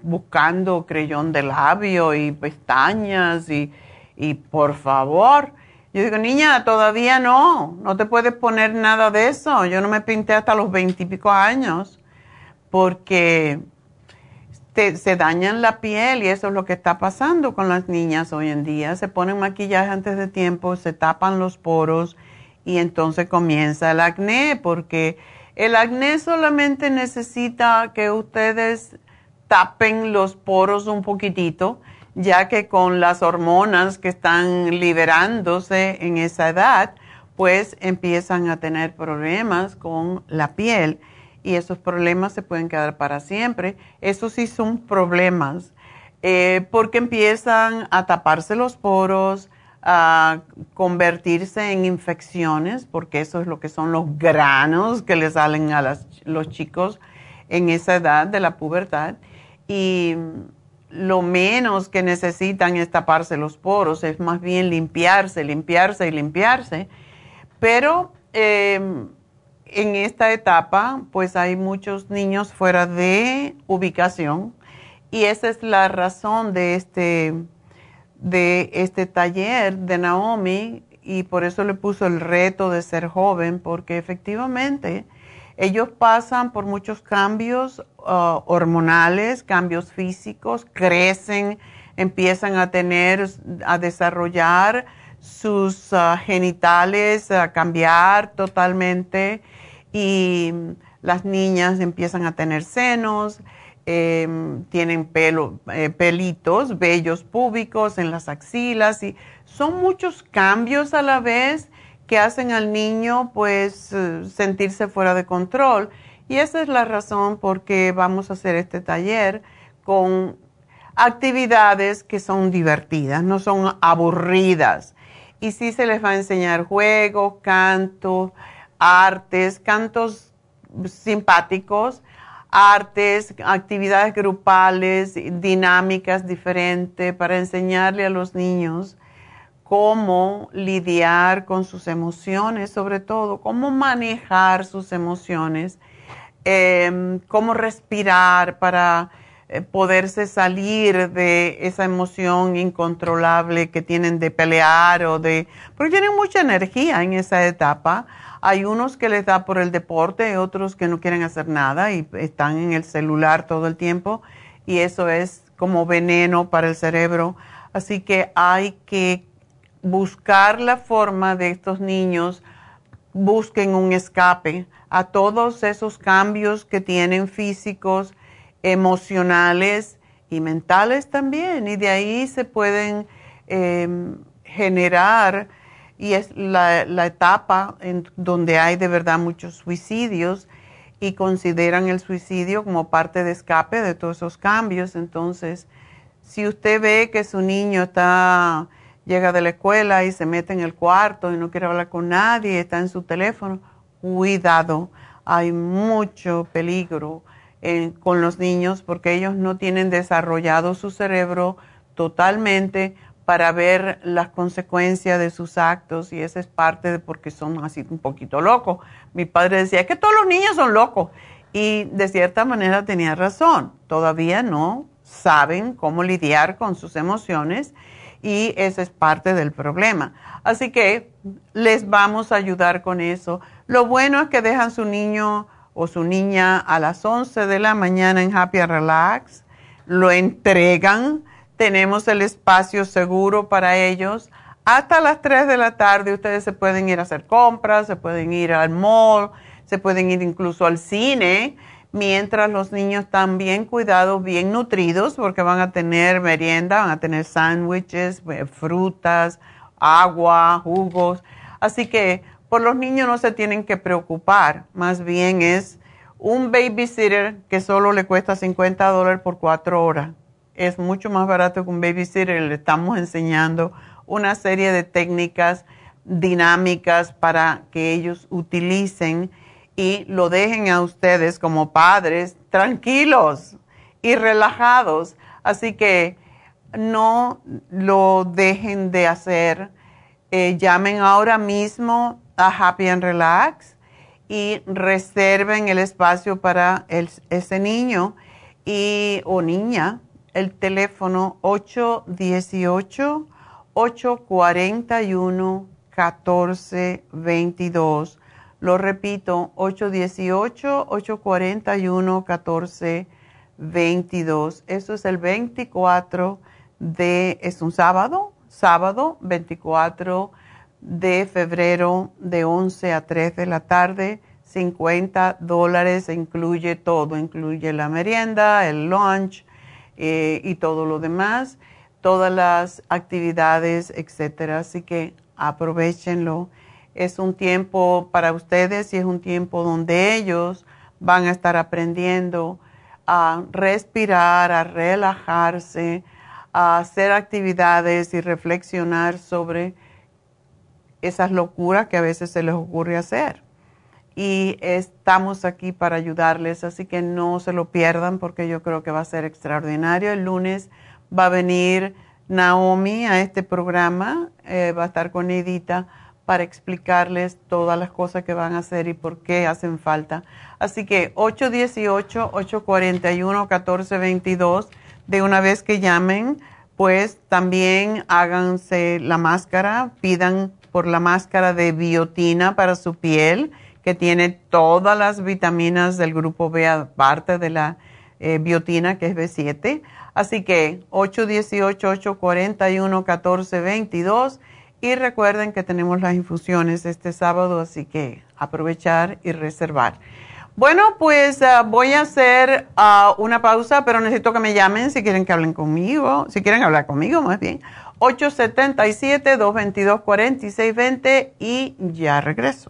buscando creyón de labio y pestañas y, y por favor. Yo digo, niña, todavía no, no te puedes poner nada de eso. Yo no me pinté hasta los veintipico años porque se dañan la piel y eso es lo que está pasando con las niñas hoy en día. Se ponen maquillaje antes de tiempo, se tapan los poros y entonces comienza el acné porque el acné solamente necesita que ustedes tapen los poros un poquitito, ya que con las hormonas que están liberándose en esa edad, pues empiezan a tener problemas con la piel y esos problemas se pueden quedar para siempre. Esos sí son problemas eh, porque empiezan a taparse los poros, a convertirse en infecciones, porque eso es lo que son los granos que le salen a los chicos en esa edad de la pubertad y lo menos que necesitan es taparse los poros, es más bien limpiarse, limpiarse y limpiarse. Pero em, en esta etapa, pues hay muchos niños fuera de ubicación y esa es la razón de este, de este taller de Naomi y por eso le puso el reto de ser joven, porque efectivamente ellos pasan por muchos cambios uh, hormonales, cambios físicos, crecen, empiezan a tener, a desarrollar sus uh, genitales, a cambiar totalmente. Y las niñas empiezan a tener senos, em, tienen pelo, eh, pelitos, vellos púbicos en las axilas y son muchos cambios a la vez que hacen al niño pues eh, sentirse fuera de control. Y esa es la razón por qué vamos a hacer este taller con actividades que son divertidas, no son aburridas. Y sí se les va a enseñar juegos, cantos, artes, cantos simpáticos, artes, actividades grupales, dinámicas diferentes para enseñarle a los niños cómo lidiar con sus emociones, sobre todo, cómo manejar sus emociones, em, cómo respirar para eh, poderse salir de esa emoción incontrolable que tienen de pelear o de... porque tienen mucha energía en esa etapa. Hay unos que les da por el deporte, otros que no quieren hacer nada y están en el celular todo el tiempo y eso es como veneno para el cerebro. Así que hay que buscar la forma de estos niños busquen un escape a todos esos cambios que tienen físicos, emocionales y mentales también. Y de ahí se pueden em, generar y es la, etapa en donde hay de verdad muchos suicidios y consideran el suicidio como parte de escape de todos esos cambios. Entonces, si usted ve que su niño está llega de la escuela y se mete en el cuarto y no quiere hablar con nadie, está en su teléfono, cuidado, hay mucho peligro eh, con los niños porque ellos no tienen desarrollado su cerebro totalmente para ver las consecuencias de sus actos y esa es parte de porque son así un poquito locos. Mi padre decía que todos los niños son locos y de cierta manera tenía razón, todavía no saben cómo lidiar con sus emociones y ese es parte del problema. Así que les vamos a ayudar con eso. Lo bueno es que dejan su niño o su niña a las 11 de la mañana en Happy Relax, lo entregan tenemos el espacio seguro para ellos. Hasta las 3 de la tarde ustedes se pueden ir a hacer compras, se pueden ir al mall, se pueden ir incluso al cine, mientras los niños están bien cuidados, bien nutridos, porque van a tener merienda, van a tener sándwiches, eh, frutas, agua, jugos. Así que por los niños no se tienen que preocupar, más bien es un babysitter que solo le cuesta 50 dólares por cuatro horas es mucho más barato que un babysitter. Le estamos enseñando una serie de técnicas dinámicas para que ellos utilicen y lo dejen a ustedes como padres tranquilos y relajados. Así que no lo dejen de hacer. Eh, llamen ahora mismo a Happy and Relax y reserven el espacio para ese niño y, o niña el teléfono 818-841-1422. Lo repito, 818-841-1422. Eso es el 24 de, es un sábado, sábado 24 de febrero de 11 a 3 de la tarde. 50 dólares, incluye todo, incluye la merienda, el lunch, eh, y todo lo demás, todas las actividades, etcétera. Así que aprovechenlo. Es un tiempo para ustedes y es un tiempo donde ellos van a estar aprendiendo a respirar, a relajarse, a hacer actividades y reflexionar sobre esas locuras que a veces se les ocurre hacer y estamos aquí para ayudarles, así que no se lo pierdan porque yo creo que va a ser extraordinario. El lunes va a venir Naomi a este programa, eh, va a estar con Edita para explicarles todas las cosas que van a hacer y por qué hacen falta. Así que 818-841-1422, de una vez que llamen, pues también háganse la máscara, pidan por la máscara de biotina para su piel que tiene todas las vitaminas del grupo B, aparte de la eh, biotina, que es B7. Así que 818-841-1422. Y recuerden que tenemos las infusiones este sábado, así que aprovechar y reservar. Bueno, pues ah, voy a hacer ah, una pausa, pero necesito que me llamen si quieren que hablen conmigo, si quieren hablar conmigo más bien. 877-222-4620 y ya regreso.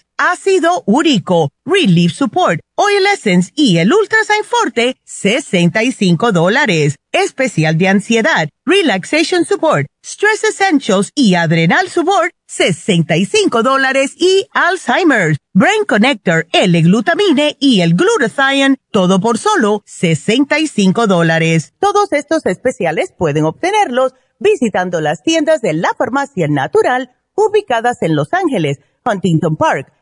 ácido úrico, Relief Support, Oil Essence y el Ultrasign Forte, 65 dólares. Especial de ansiedad, Relaxation Support, Stress Essentials y Adrenal Support, 65 dólares y Alzheimer's, Brain Connector, L-Glutamine y el Glutathione, todo por solo 65 dólares. Todos estos especiales pueden obtenerlos visitando las tiendas de la farmacia natural ubicadas en Los Ángeles, Huntington Park,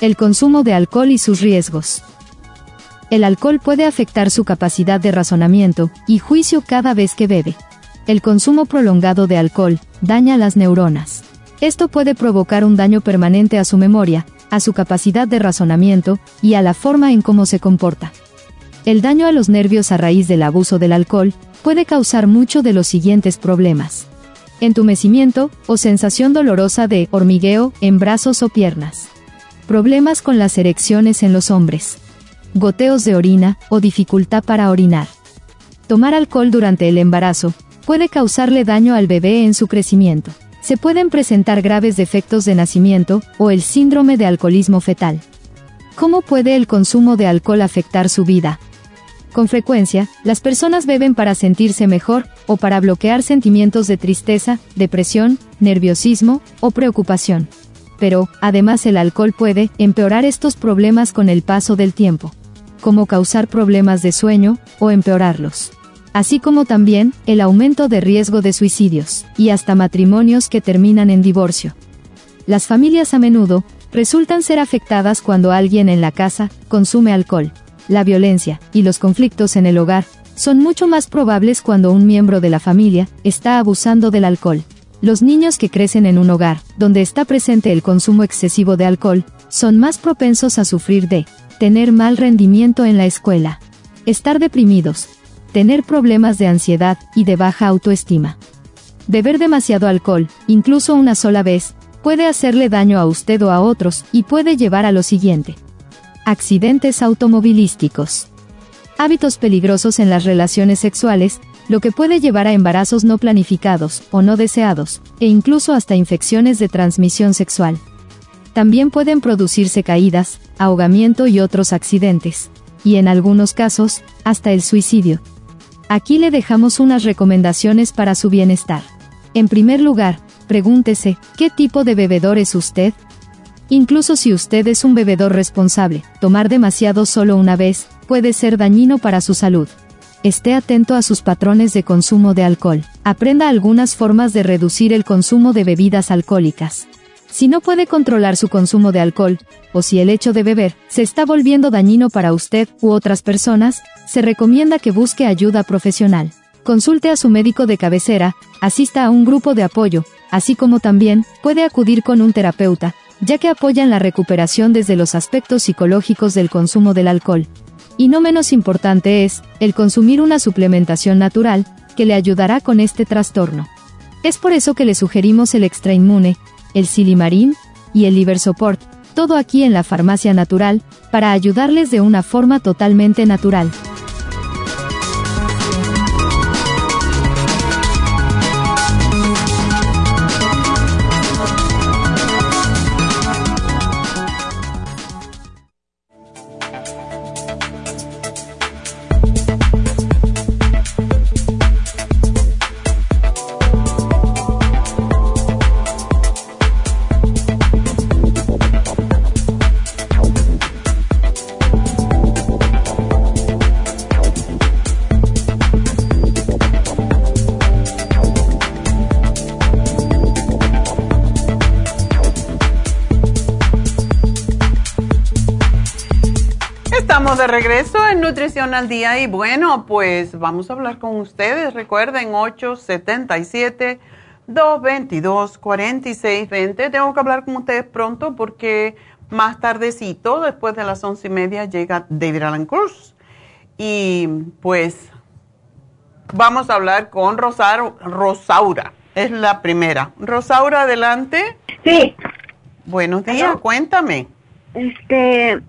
El consumo de alcohol y sus riesgos. El alcohol puede afectar su capacidad de razonamiento y juicio cada vez que bebe. El consumo prolongado de alcohol daña las neuronas. Esto puede provocar un daño permanente a su memoria, a su capacidad de razonamiento y a la forma en cómo se comporta. El daño a los nervios a raíz del abuso del alcohol puede causar mucho de los siguientes problemas. Entumecimiento o sensación dolorosa de hormigueo en brazos o piernas Problemas con las erecciones en los hombres. Goteos de orina o dificultad para orinar. Tomar alcohol durante el embarazo puede causarle daño al bebé en su crecimiento. Se pueden presentar graves defectos de nacimiento o el síndrome de alcoholismo fetal. ¿Cómo puede el consumo de alcohol afectar su vida? Con frecuencia, las personas beben para sentirse mejor o para bloquear sentimientos de tristeza, depresión, nerviosismo o preocupación pero, además el alcohol puede empeorar estos problemas con el paso del tiempo, como causar problemas de sueño, o empeorarlos. Así como también, el aumento de riesgo de suicidios, y hasta matrimonios que terminan en divorcio. Las familias a menudo, resultan ser afectadas cuando alguien en la casa, consume alcohol. La violencia, y los conflictos en el hogar, son mucho más probables cuando un miembro de la familia, está abusando del alcohol. Los niños que crecen en un hogar, donde está presente el consumo excesivo de alcohol, son más propensos a sufrir de tener mal rendimiento en la escuela, estar deprimidos, tener problemas de ansiedad y de baja autoestima. Beber demasiado alcohol, incluso una sola vez, puede hacerle daño a usted o a otros, y puede llevar a lo siguiente. Accidentes automovilísticos. Hábitos peligrosos en las relaciones sexuales, lo que puede llevar a embarazos no planificados o no deseados, e incluso hasta infecciones de transmisión sexual. También pueden producirse caídas, ahogamiento y otros accidentes, y en algunos casos, hasta el suicidio. Aquí le dejamos unas recomendaciones para su bienestar. En primer lugar, pregúntese, ¿qué tipo de bebedor es usted? Incluso si usted es un bebedor responsable, tomar demasiado solo una vez, puede ser dañino para su salud. Esté atento a sus patrones de consumo de alcohol. Aprenda algunas formas de reducir el consumo de bebidas alcohólicas. Si no puede controlar su consumo de alcohol, o si el hecho de beber se está volviendo dañino para usted u otras personas, se recomienda que busque ayuda profesional. Consulte a su médico de cabecera, asista a un grupo de apoyo, así como también puede acudir con un terapeuta, ya que apoyan la recuperación desde los aspectos psicológicos del consumo del alcohol. Y no menos importante es, el consumir una suplementación natural, que le ayudará con este trastorno. Es por eso que le sugerimos el Extra Inmune, el Silimarín y el Liver Support, todo aquí en la Farmacia Natural, para ayudarles de una forma totalmente natural. De regreso en Nutrición al Día y bueno, pues vamos a hablar con ustedes. Recuerden 877-222-4620. Tengo que hablar con ustedes pronto porque más tardecito, después de las once y media, llega David Alan Cruz. Y pues vamos a hablar con Rosaura. Es la primera. Rosaura, adelante. Sí. Buenos días, cuéntame. Este,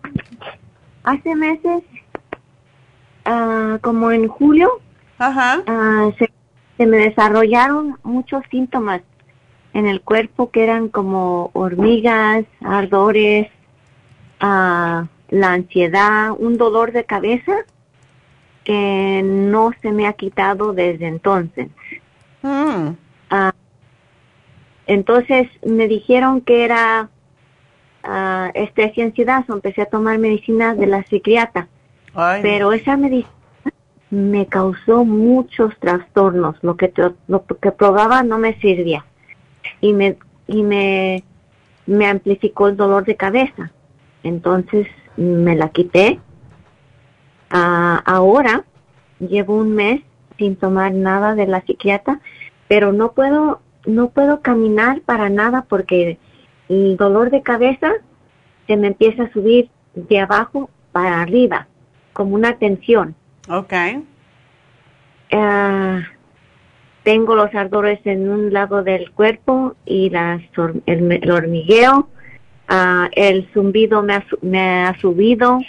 hace meses, ah, como en julio, ah, se, me desarrollaron muchos síntomas en el cuerpo que eran como hormigas, ardores, uh, la ansiedad, un dolor de cabeza que no se me ha quitado desde entonces. Mm. entonces me dijeron que era uh, estrés y ansiedad, empecé a tomar medicina de la psiquiatra. Pero esa medicina me causó muchos trastornos. Lo que, lo que probaba no me servía. Y me, y me, me amplificó el dolor de cabeza. Entonces me la quité. Ah, ahora llevo un mes sin tomar nada de la psiquiatra, pero no puedo, no puedo caminar para nada porque el dolor de cabeza se me empieza a subir de abajo para arriba, como una tensión. Ok. Ah, tengo los ardores en un lado del cuerpo y las, el, hormigueo. Ah, el zumbido me ha, me ha subido.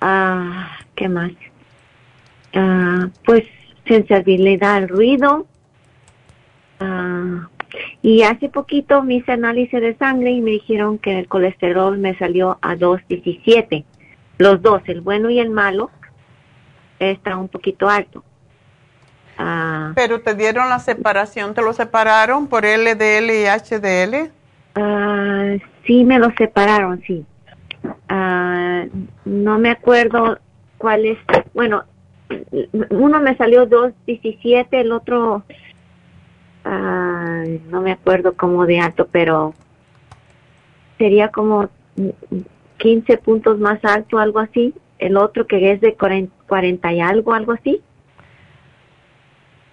Ah, ¿Qué más? pues sensibilidad al ruido. Y hace poquito me hice análisis de sangre y me dijeron que el colesterol me salió a 217. Los dos, el bueno y el malo, está un poquito alto. Ah. Pero te dieron la separación, ¿te lo separaron por LDL y HDL? Ah, sí, me lo separaron, sí. Ah, no me acuerdo cuál es. Bueno, uno me salió 217, el otro no me acuerdo cómo de alto, pero sería como 15 puntos más alto, algo así. El otro que es de 40, y algo, algo así.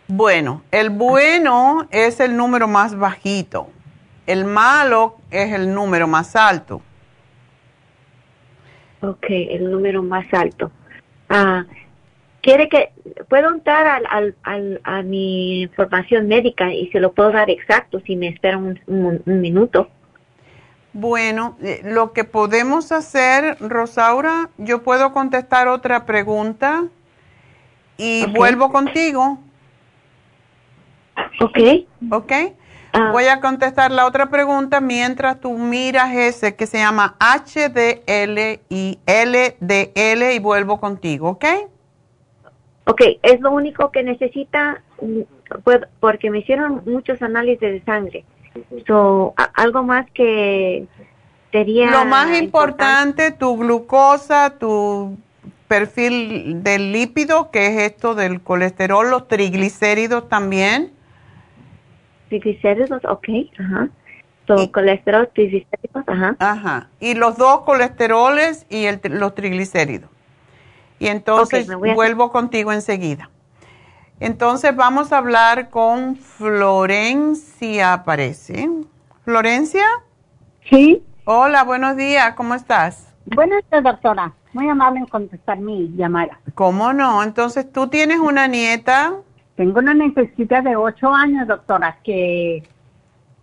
Bueno, el bueno es el número más bajito. El malo es el número más alto. Ok, el número más alto. Ah, quiere que puedo entrar al, al, a mi información médica y se lo puedo dar exacto si me espera un, minuto. Bueno, eh, lo que podemos hacer, Rosaura, yo puedo contestar otra pregunta y vuelvo contigo. Ok. Ok. Ah. Voy a contestar la otra pregunta mientras tú miras ese que se llama HDL y LDL y vuelvo contigo, ¿ok? Ok, es lo único que necesita pues, porque me hicieron muchos análisis de sangre. So, algo más que sería... Lo más importante, tu glucosa, tu perfil del lípido, que es esto del colesterol, los triglicéridos también. Triglicéridos, ok, ajá. So, colesterol, triglicéridos, ajá. Ajá. Y los dos colesteroles y el, los triglicéridos. Y entonces vuelvo contigo enseguida. Entonces vamos a hablar con Florencia, parece. ¿Florencia? Sí. Hola, buenos días, ¿cómo estás? Buenas tardes, doctora. Muy amable en contestar mi llamada. ¿Cómo no? Entonces, ¿tú tienes una nieta? Tengo una necesidad de ocho años, doctora, que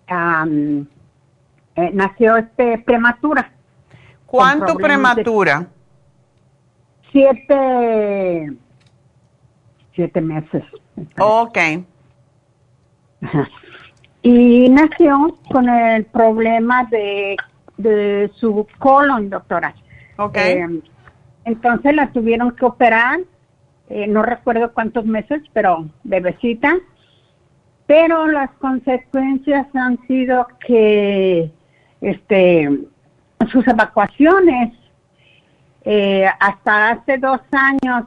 eh, nació este prematura. ¿Cuánto prematura? Siete, siete meses. Ok. Y nació con el problema de, de su colon, doctora. Ok. Eh, entonces la tuvieron que operar, eh, no recuerdo cuántos meses, pero bebecita. Pero las consecuencias han sido que este sus evacuaciones eh, hasta hace dos años,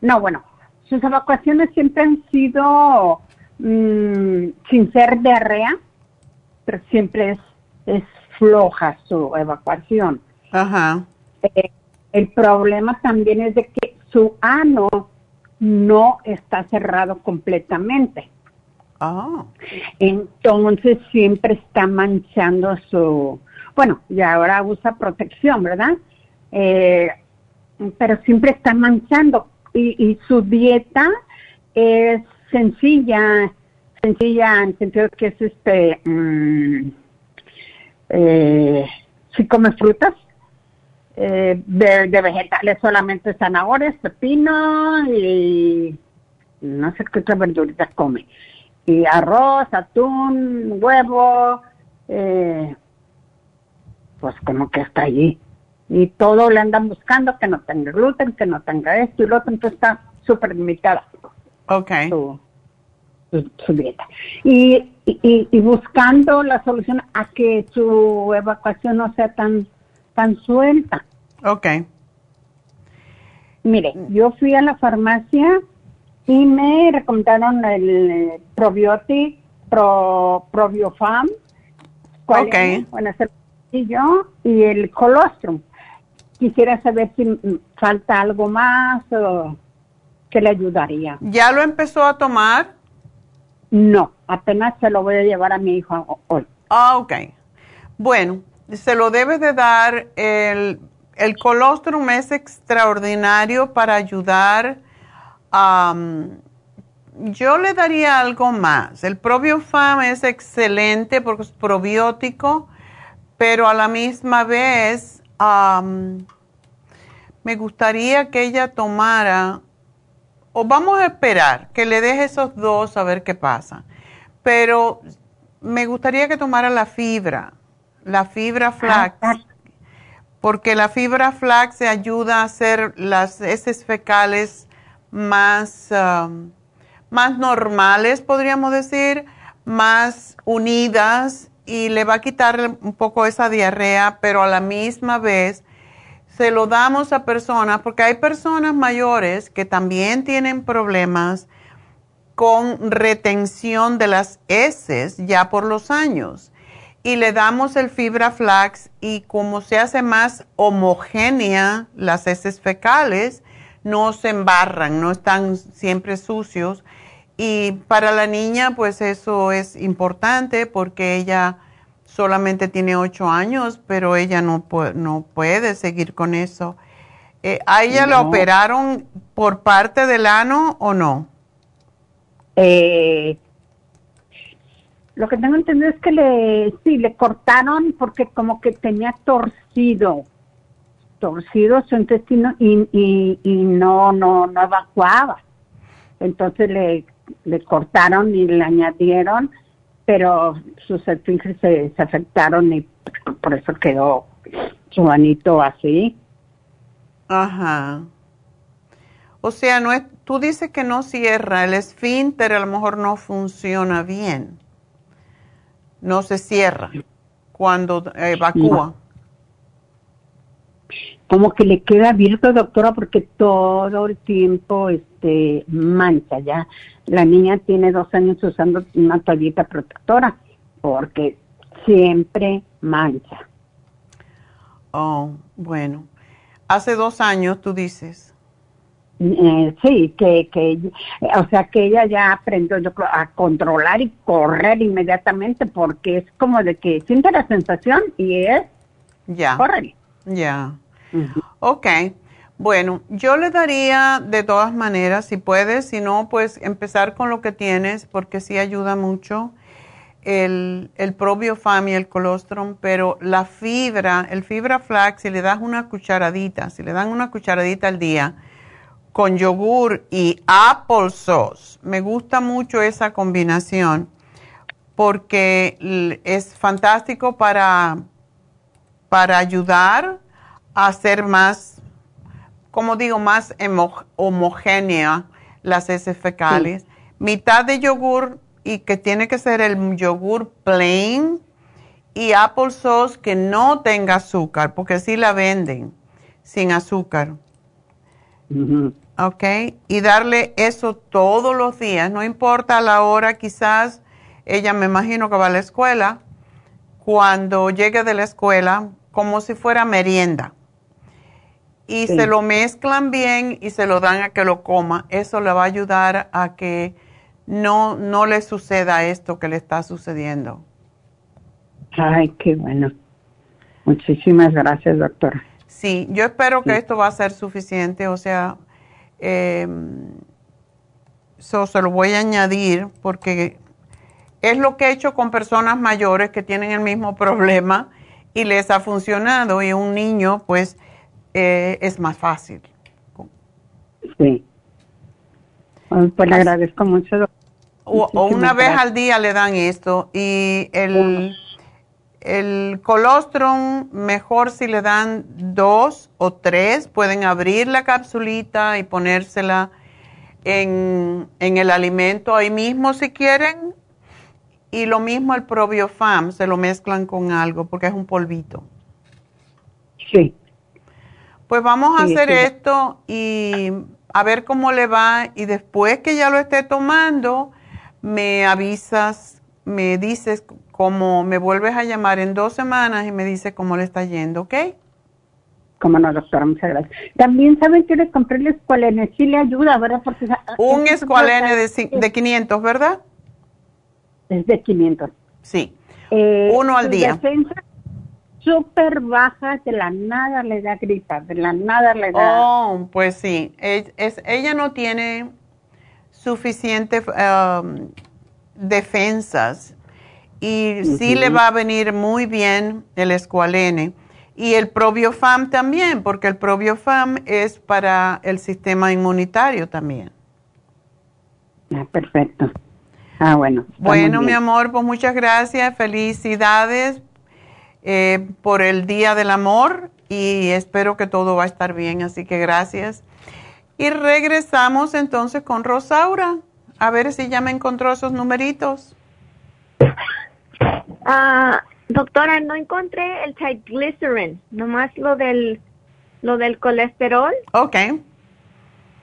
no, bueno, sus evacuaciones siempre han sido mm, sin ser diarrea, pero siempre es, es floja su evacuación. Ajá. Eh, el problema también es de que su ano no está cerrado completamente. Oh. Entonces siempre está manchando su, bueno, y ahora usa protección, ¿verdad? Eh, pero siempre está manchando y, su dieta es sencilla, sencilla en el sentido que es este, eh, si come frutas, eh, de, vegetales solamente zanahorias, pepino y no sé qué otra verduritas come. Y arroz, atún, huevo, eh, pues como que está allí y todo le andan buscando que no tenga gluten, que no tenga esto y lo otro, entonces está súper limitada. Ok. Su, dieta. Y, y, buscando la solución a que su evacuación no sea tan, tan suelta. Ok. Mire, yo fui a la farmacia y me recomendaron el probiotic Pro, Probiofam. Ok. Bueno, y yo y el colostrum quisiera saber si falta algo más o que le ayudaría. ¿Ya lo empezó a tomar? No, apenas se lo voy a llevar a mi hijo hoy. Ah, ok. Bueno, se lo debe de dar el, el colostrum es extraordinario para ayudar. yo le daría algo más. El probiofam es excelente porque es probiótico, pero a la misma vez me gustaría que ella tomara, o vamos a esperar que le deje esos dos a ver qué pasa, pero me gustaría que tomara la fibra, la fibra flax, ah, porque la fibra flax se ayuda a hacer las heces fecales más, más normales, podríamos decir, más unidas y le va a quitar un poco esa diarrea, pero a la misma vez se lo damos a personas, porque hay personas mayores que también tienen problemas con retención de las heces ya por los años. Y le damos el fibra flax y como se hace más homogénea las heces fecales, no se embarran, no están siempre sucios y para la niña, pues eso es importante porque ella solamente tiene ocho años, pero ella no, no puede seguir con eso. Eh, a ella la operaron por parte del ano o no? Eh, lo que tengo entendido es que le, sí, le cortaron porque como que tenía torcido, torcido su intestino y, y, no, no, no evacuaba. Entonces le, le cortaron y le añadieron, pero sus esfinges se, se afectaron y por eso quedó su anito así. Ajá. O sea, no es, tú dices que no cierra, el esfínter a lo mejor no funciona bien no se cierra cuando evacúa. Como que le queda abierto, doctora, porque todo el tiempo este mancha ya. La niña tiene dos años usando una toallita protectora porque siempre mancha. Oh, bueno. Hace dos años, tú dices. Eh, sí, que, que, o sea, que ella ya aprendió yo a controlar y correr inmediatamente porque es como de que siente la sensación y es ya. correr. Ya. Ok. Bueno, yo le daría de todas maneras, si puedes, si no, pues empezar con lo que tienes porque sí ayuda mucho el, el probiofam y el colostrum, pero la fibra, el fibra flax, si le das una cucharadita, si le dan una cucharadita al día, con yogur y applesauce. Me gusta mucho esa combinación porque es fantástico para, para ayudar hacer más, como digo, más homogénea las heces fecales. Mitad de yogur y que tiene que ser el yogur plain y applesauce que no tenga azúcar, porque sí la venden sin azúcar. ¿ok? Y darle eso todos los días, no importa la hora, quizás ella me imagino que va a la escuela, cuando llegue de la escuela, como si fuera merienda. Y se lo mezclan bien y se lo dan a que lo coma. Eso le va a ayudar a que no, no le suceda esto que le está sucediendo. Ay, qué bueno. Muchísimas gracias, doctora. Sí, yo espero que esto va a ser suficiente. O sea, eh, se lo voy a añadir porque es lo que he hecho con personas mayores que tienen el mismo problema y les ha funcionado y un niño pues eh, es más fácil. Sí. Pues le agradezco mucho. O, una vez al día le dan esto y el, el colostrum, mejor si le dan dos o tres, pueden abrir la capsulita y ponérsela en, el alimento ahí mismo si quieren. Y lo mismo el probiofam, se lo mezclan con algo porque es un polvito. Sí. Pues vamos a hacer esto y a ver cómo le va y después que ya lo esté tomando, me avisas, me dices como me vuelves a llamar en dos semanas y me dice cómo le está yendo, ¿ok? Como no, doctora, muchas gracias. También saben que les compré el escualene, sí le ayuda, ¿verdad? Porque Un escualene de, de 500, ¿verdad? Es de 500. Sí. Eh, Uno al día. Defensa súper baja, de la nada le da gripa, de la nada le da. Oh, pues sí. Es, ella no tiene suficiente um, defensas y sí le va a venir muy bien el escualene. Y el probiofam también, porque el probiofam es para el sistema inmunitario también. Ah, perfecto. Ah, bueno. Bueno, mi amor, pues muchas gracias. Felicidades eh, por el Día del Amor y espero que todo va a estar bien, así que gracias. Y regresamos entonces con Rosaura, a ver si ya me encontró esos numeritos. Ah, doctora, no encontré el triglycerin, nomás lo del lo del colesterol. Ok.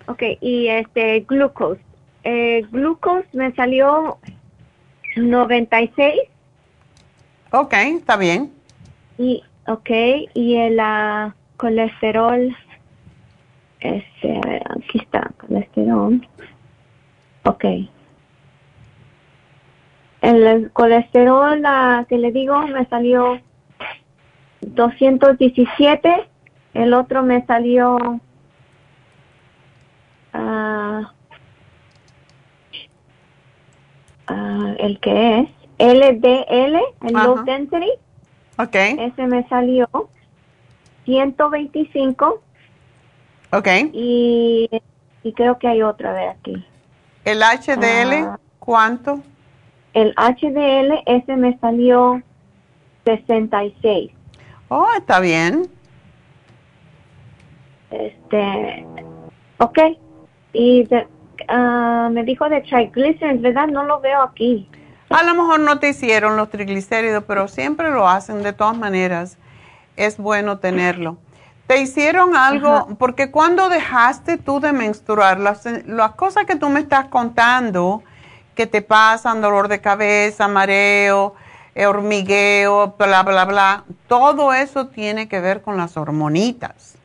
Ok, y este glucose. Eh, glucose me salió 96. Ok, está bien. Y, ok, y el uh, colesterol, este, aquí está, colesterol, ok. El colesterol uh, que le digo me salió 217, el otro me salió uh, el que es LDL, el low density, Ok. Ese me salió 125. Ok. Y, y creo que hay otra de aquí. ¿El HDL ah. cuánto? El HDL, ese me salió 66. Oh, está bien. Este, ok. Y uh, me dijo de triglicéridos, ¿verdad? No lo veo aquí. A lo mejor no te hicieron los triglicéridos, pero siempre lo hacen de todas maneras. Es bueno tenerlo. ¿Te hicieron algo? Porque cuando dejaste tú de menstruar, las, las cosas que tú me estás contando, que te pasan, dolor de cabeza, mareo, eh, hormigueo, bla, bla, bla, todo eso tiene que ver con las hormonitas.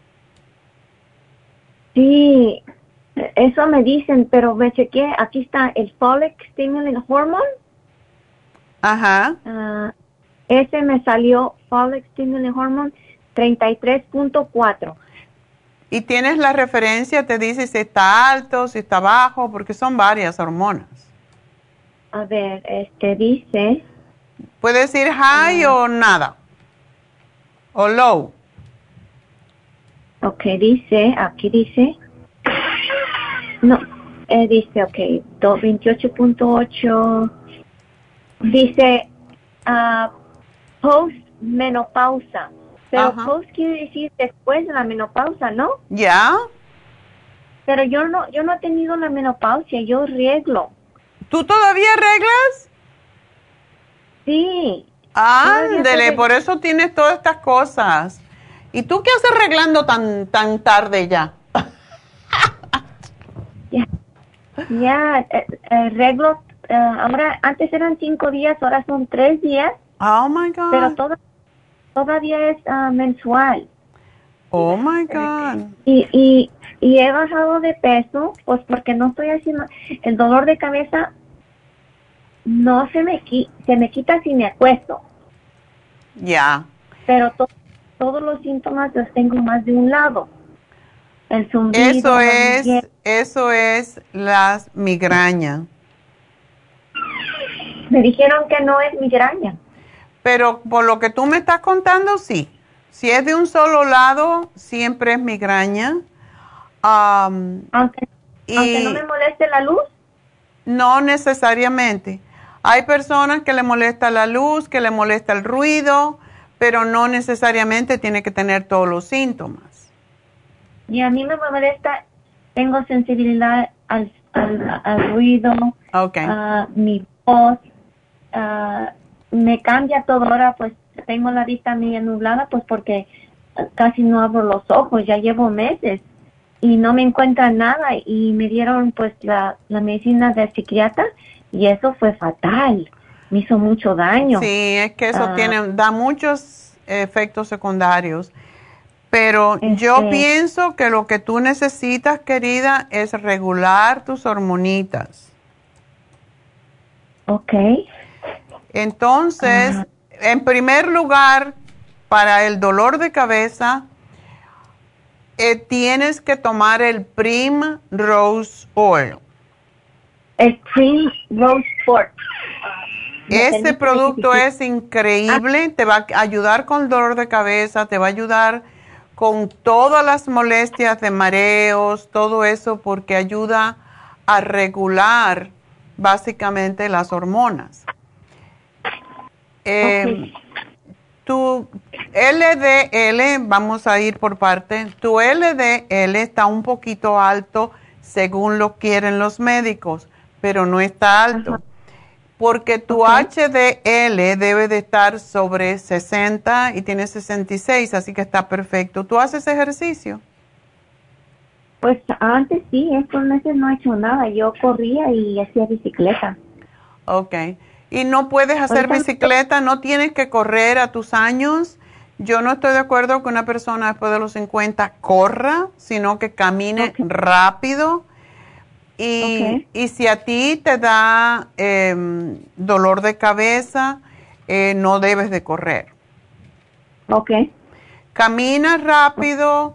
Sí, eso me dicen, pero me chequeé, aquí está el Folic Stimulant Hormone. Ajá. Uh, ese me salió Folic Stimulant Hormone 33.4. ¿Y tienes la referencia? Te dice si está alto, si está bajo, porque son varias hormonas. A ver, este dice... ¿Puede decir high o nada? ¿O low? Ok, dice, aquí dice, no, eh, dice, ok, 28.8, dice uh, post-menopausa, pero post quiere decir después de la menopausa, ¿no? Ya. Pero yo no, yo no he tenido la menopausia, yo arreglo. ¿Tú todavía arreglas? Sí. Ándele, por eso tienes todas estas cosas. ¿Y tú qué haces arreglando tan, tan tarde ya? ya, eh, eh, arreglo, eh, ahora, antes eran cinco días, ahora son tres días. Oh, my God. Pero todavía es ah, mensual. Oh, my God. Y, y, y he bajado de peso, pues porque no estoy haciendo, el dolor de cabeza no se me, se me quita si me acuesto. Ya. Pero todo todos los síntomas los tengo más de un lado. El zumbido, eso es, eso es las migraña. Me dijeron que no es migraña. Pero por lo que tú me estás contando, sí. Si es de un solo lado, siempre es migraña. aunque, aunque no me moleste la luz. No necesariamente. Hay personas que le molesta la luz, que le molesta el ruido, pero no necesariamente tiene que tener todos los síntomas. Y a mí me molesta, tengo sensibilidad al, ruido, a mi voz, me cambia todo ahora, pues tengo la vista media nublada, pues porque casi no abro los ojos, ya llevo meses y no me encuentran nada y me dieron pues la, la medicina del psiquiatra y eso fue fatal me hizo mucho daño. Sí, es que eso ah. tiene, da muchos efectos secundarios. Pero yo este pienso que lo que tú necesitas, querida, es regular tus hormonitas. Ok. Entonces, en primer lugar, para el dolor de cabeza, eh, tienes que tomar el Prim Rose Oil. El Prim Rose Oil. Este producto es increíble, te va a ayudar con el dolor de cabeza, te va a ayudar con todas las molestias de mareos, todo eso, porque ayuda a regular básicamente las hormonas. Eh, tu LDL, vamos a ir por parte, tu LDL está un poquito alto según lo quieren los médicos, pero no está alto porque tu HDL debe de estar sobre 60 y tiene 66, así que está perfecto. ¿Tú haces ejercicio? Pues antes sí, estos meses no he hecho nada. Yo corría y hacía bicicleta. Ok. ¿Y no puedes hacer bicicleta? ¿No tienes que correr a tus años? Yo no estoy de acuerdo que una persona después de los 50 corra, sino que camine rápido y, y si a ti te da em, dolor de cabeza, eh, no debes de correr. Ok. Camina rápido.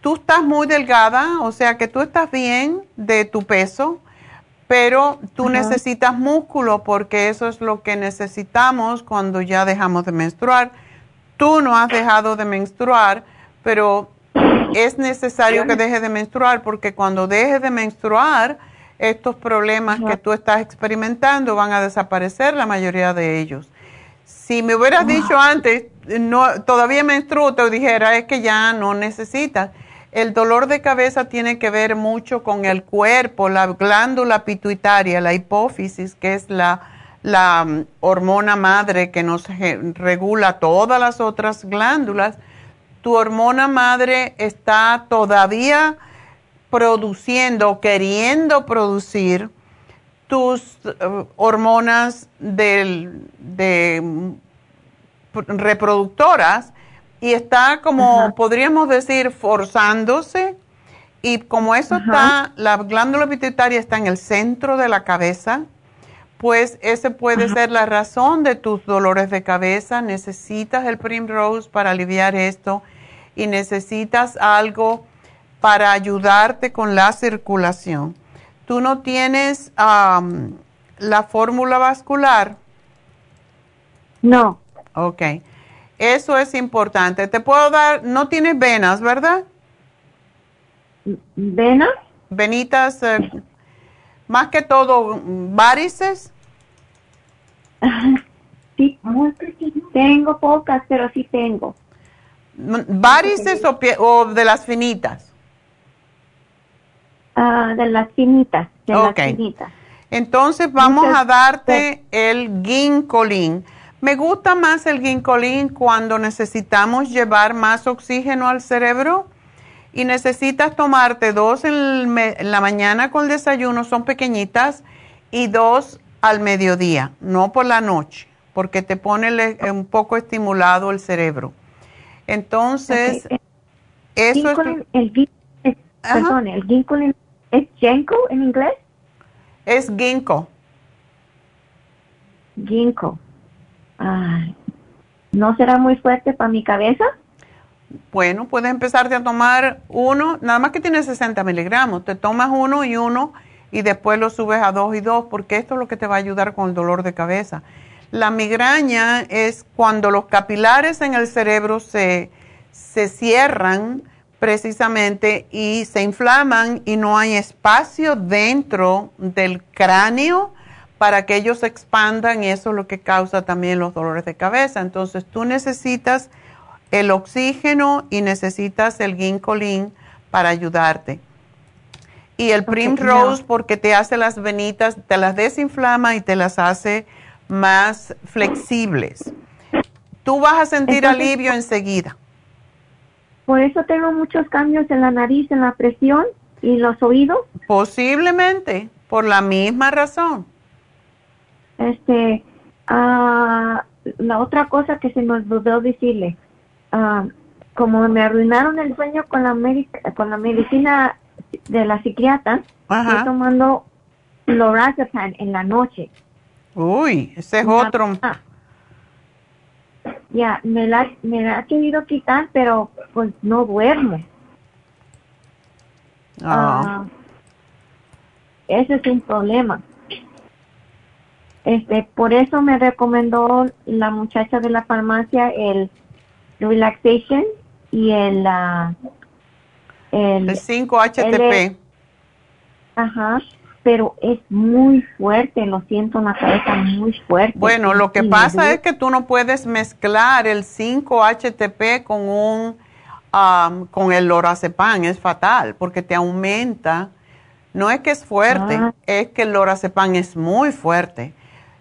tú estás muy delgada, o sea que tú estás bien de tu peso, pero tú necesitas músculo porque eso es lo que necesitamos cuando ya dejamos de menstruar. Tú no has dejado de menstruar, pero es necesario que dejes de menstruar porque cuando dejes de menstruar, estos problemas que tú estás experimentando van a desaparecer, la mayoría de ellos. Si me hubieras dicho antes, no, todavía menstruo, te dijera, es que ya no necesitas. El dolor de cabeza tiene que ver mucho con el cuerpo, la glándula pituitaria, la hipófisis, que es la, mm, hormona madre que nos regula todas las otras glándulas. Tu hormona madre está todavía produciendo, queriendo producir tus eh, hormonas de mm, reproductoras y está como, podríamos decir, forzándose. Y como eso está, la glándula pituitaria está en el centro de la cabeza, pues ese puede ser la razón de tus dolores de cabeza. Necesitas el Primrose para aliviar esto y necesitas algo para ayudarte con la circulación. ¿Tú no tienes la fórmula vascular? No. Ok. Eso es importante. Te puedo dar, no tienes venas, ¿verdad? ¿Venas? Venitas, eh, más que todo, varices. Sí, tengo pocas, pero sí tengo. ¿Varices o, de las finitas? Ah, de las finitas, de las finitas. Entonces vamos a darte el ginkolin. Me gusta más el ginkolín cuando necesitamos llevar más oxígeno al cerebro y necesitas tomarte dos en, la mañana con el desayuno, son pequeñitas, y dos al mediodía, no por la noche, porque te pone un poco estimulado el cerebro. Entonces, eso es... El, perdón, ¿el ginkgo es ginkgo en inglés? Es ginkgo. Ginkgo. ¿No será muy fuerte para mi cabeza? Bueno, puedes empezarte a tomar uno, nada más que tiene 60 miligramos. Te tomas uno y uno y después lo subes a dos y dos, porque esto es lo que te va a ayudar con el dolor de cabeza. La migraña es cuando los capilares en el cerebro se, se cierran precisamente y se inflaman y no hay espacio dentro del cráneo para que ellos se expandan y eso es lo que causa también los dolores de cabeza. Entonces tú necesitas el oxígeno y necesitas el ginkolin para ayudarte. Y el Primrose porque te hace las venitas, te las desinflama y te las hace más flexibles. Tú vas a sentir alivio enseguida. Por eso tengo muchos cambios en la nariz, en la presión y los oídos. Posiblemente, por la misma razón. Este, ah, la otra cosa que se me olvidó decirle, ah, como me arruinaron el sueño con la, con la medicina de la psiquiatra, estoy tomando lorazepam en la noche. Uy, ese es otro. Ya, me la, me la ha querido quitar, pero pues no duermo. Ah. ese es un problema. Este, por eso me recomendó la muchacha de la farmacia el relaxation y el el, 5-HTP. Ajá, pero es muy fuerte, lo siento en la cabeza muy fuerte. Bueno, lo que pasa es que tú no puedes mezclar el 5-HTP con un con el lorazepam, es fatal porque te aumenta. No es que es fuerte, ah. es que el lorazepam es muy fuerte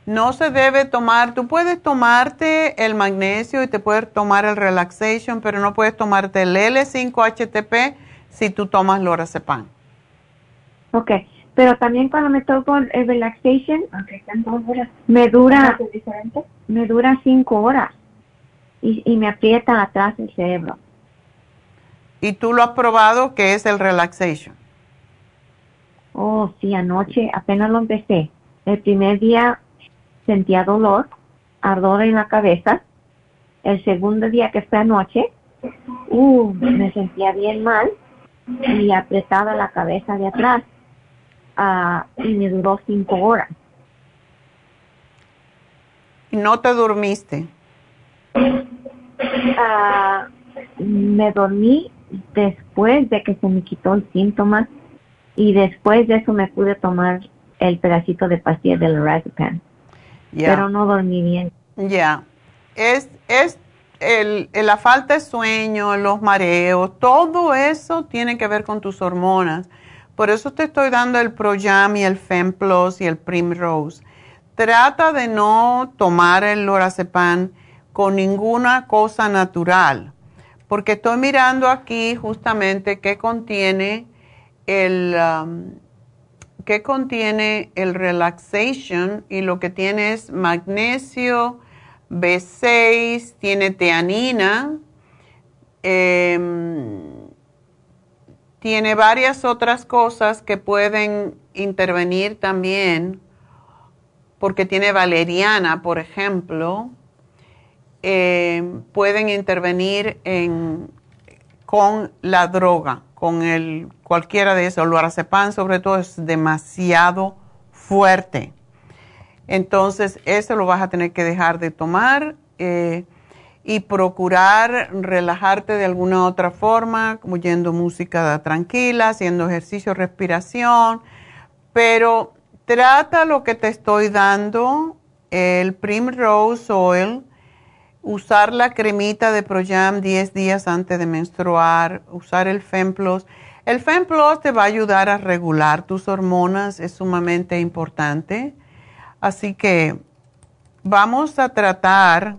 no se debe tomar, tú puedes tomarte el magnesio y te puedes tomar el relaxation, pero no puedes tomarte el L5-HTP si tú tomas lorazepam. Ok, pero también cuando me tomo el relaxation, me dura, me dura cinco horas y, y me aprieta atrás el cerebro. ¿Y tú lo has probado que es el relaxation? Oh, sí, anoche apenas lo empecé. El primer día sentía dolor, ardor en la cabeza. El segundo día que fue anoche, uh, me sentía bien mal y apretaba la cabeza de atrás. ah, y me duró cinco horas. ¿Y no te durmiste? Ah, me dormí después de que se me quitó el síntoma y después de eso me pude tomar el pedacito de pastilla del Razepam. Pero no dormí bien. Ya. Es, es el, la falta de sueño, los mareos, todo eso tiene que ver con tus hormonas. Por eso te estoy dando el Projam y el Femplus y el Primrose. Trata de no tomar el lorazepam con ninguna cosa natural, porque estoy mirando aquí justamente qué contiene el um, contiene el relaxation y lo que tiene es magnesio, B6, tiene teanina, em, tiene varias otras cosas que pueden intervenir también, porque tiene valeriana, por ejemplo, em, pueden intervenir en, con la droga, con el, cualquiera de esos. Lorazepam sobre todo es demasiado fuerte. Entonces, eso lo vas a tener que dejar de tomar eh, y procurar relajarte de alguna otra forma, como música tranquila, haciendo ejercicio, respiración, pero trata lo que te estoy dando, el Primrose Oil, usar la cremita de Projam 10 días antes de menstruar, usar el Femplos. El Femplos te va a ayudar a regular tus hormonas, es sumamente importante. Así que vamos a tratar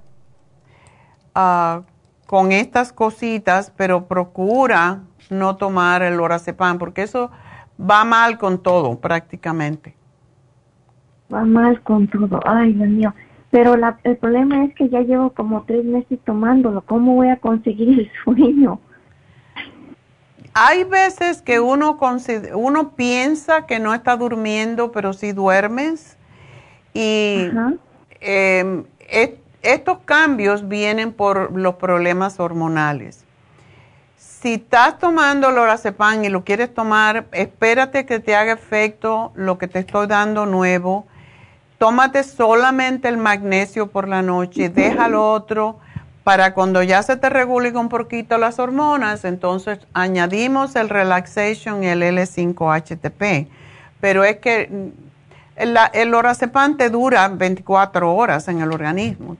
ah, con estas cositas, pero procura no tomar el lorazepam, porque eso va mal con todo prácticamente. Va mal con todo, ay Dios mío. Pero el problema es que ya llevo como tres meses tomándolo. ¿Cómo voy a conseguir el sueño? Hay veces que uno, uno piensa que no está durmiendo, pero si duermes y em, estos cambios vienen por los problemas hormonales. Si estás tomando lorazepam y lo quieres tomar, espérate que te haga efecto lo que te estoy dando nuevo. Tómate solamente el magnesio por la noche, deja lo otro para cuando ya se te regulen un poquito las hormonas, entonces añadimos el relaxation y el L5-HTP. Pero es que el, el lorazepam te dura 24 horas en el organismo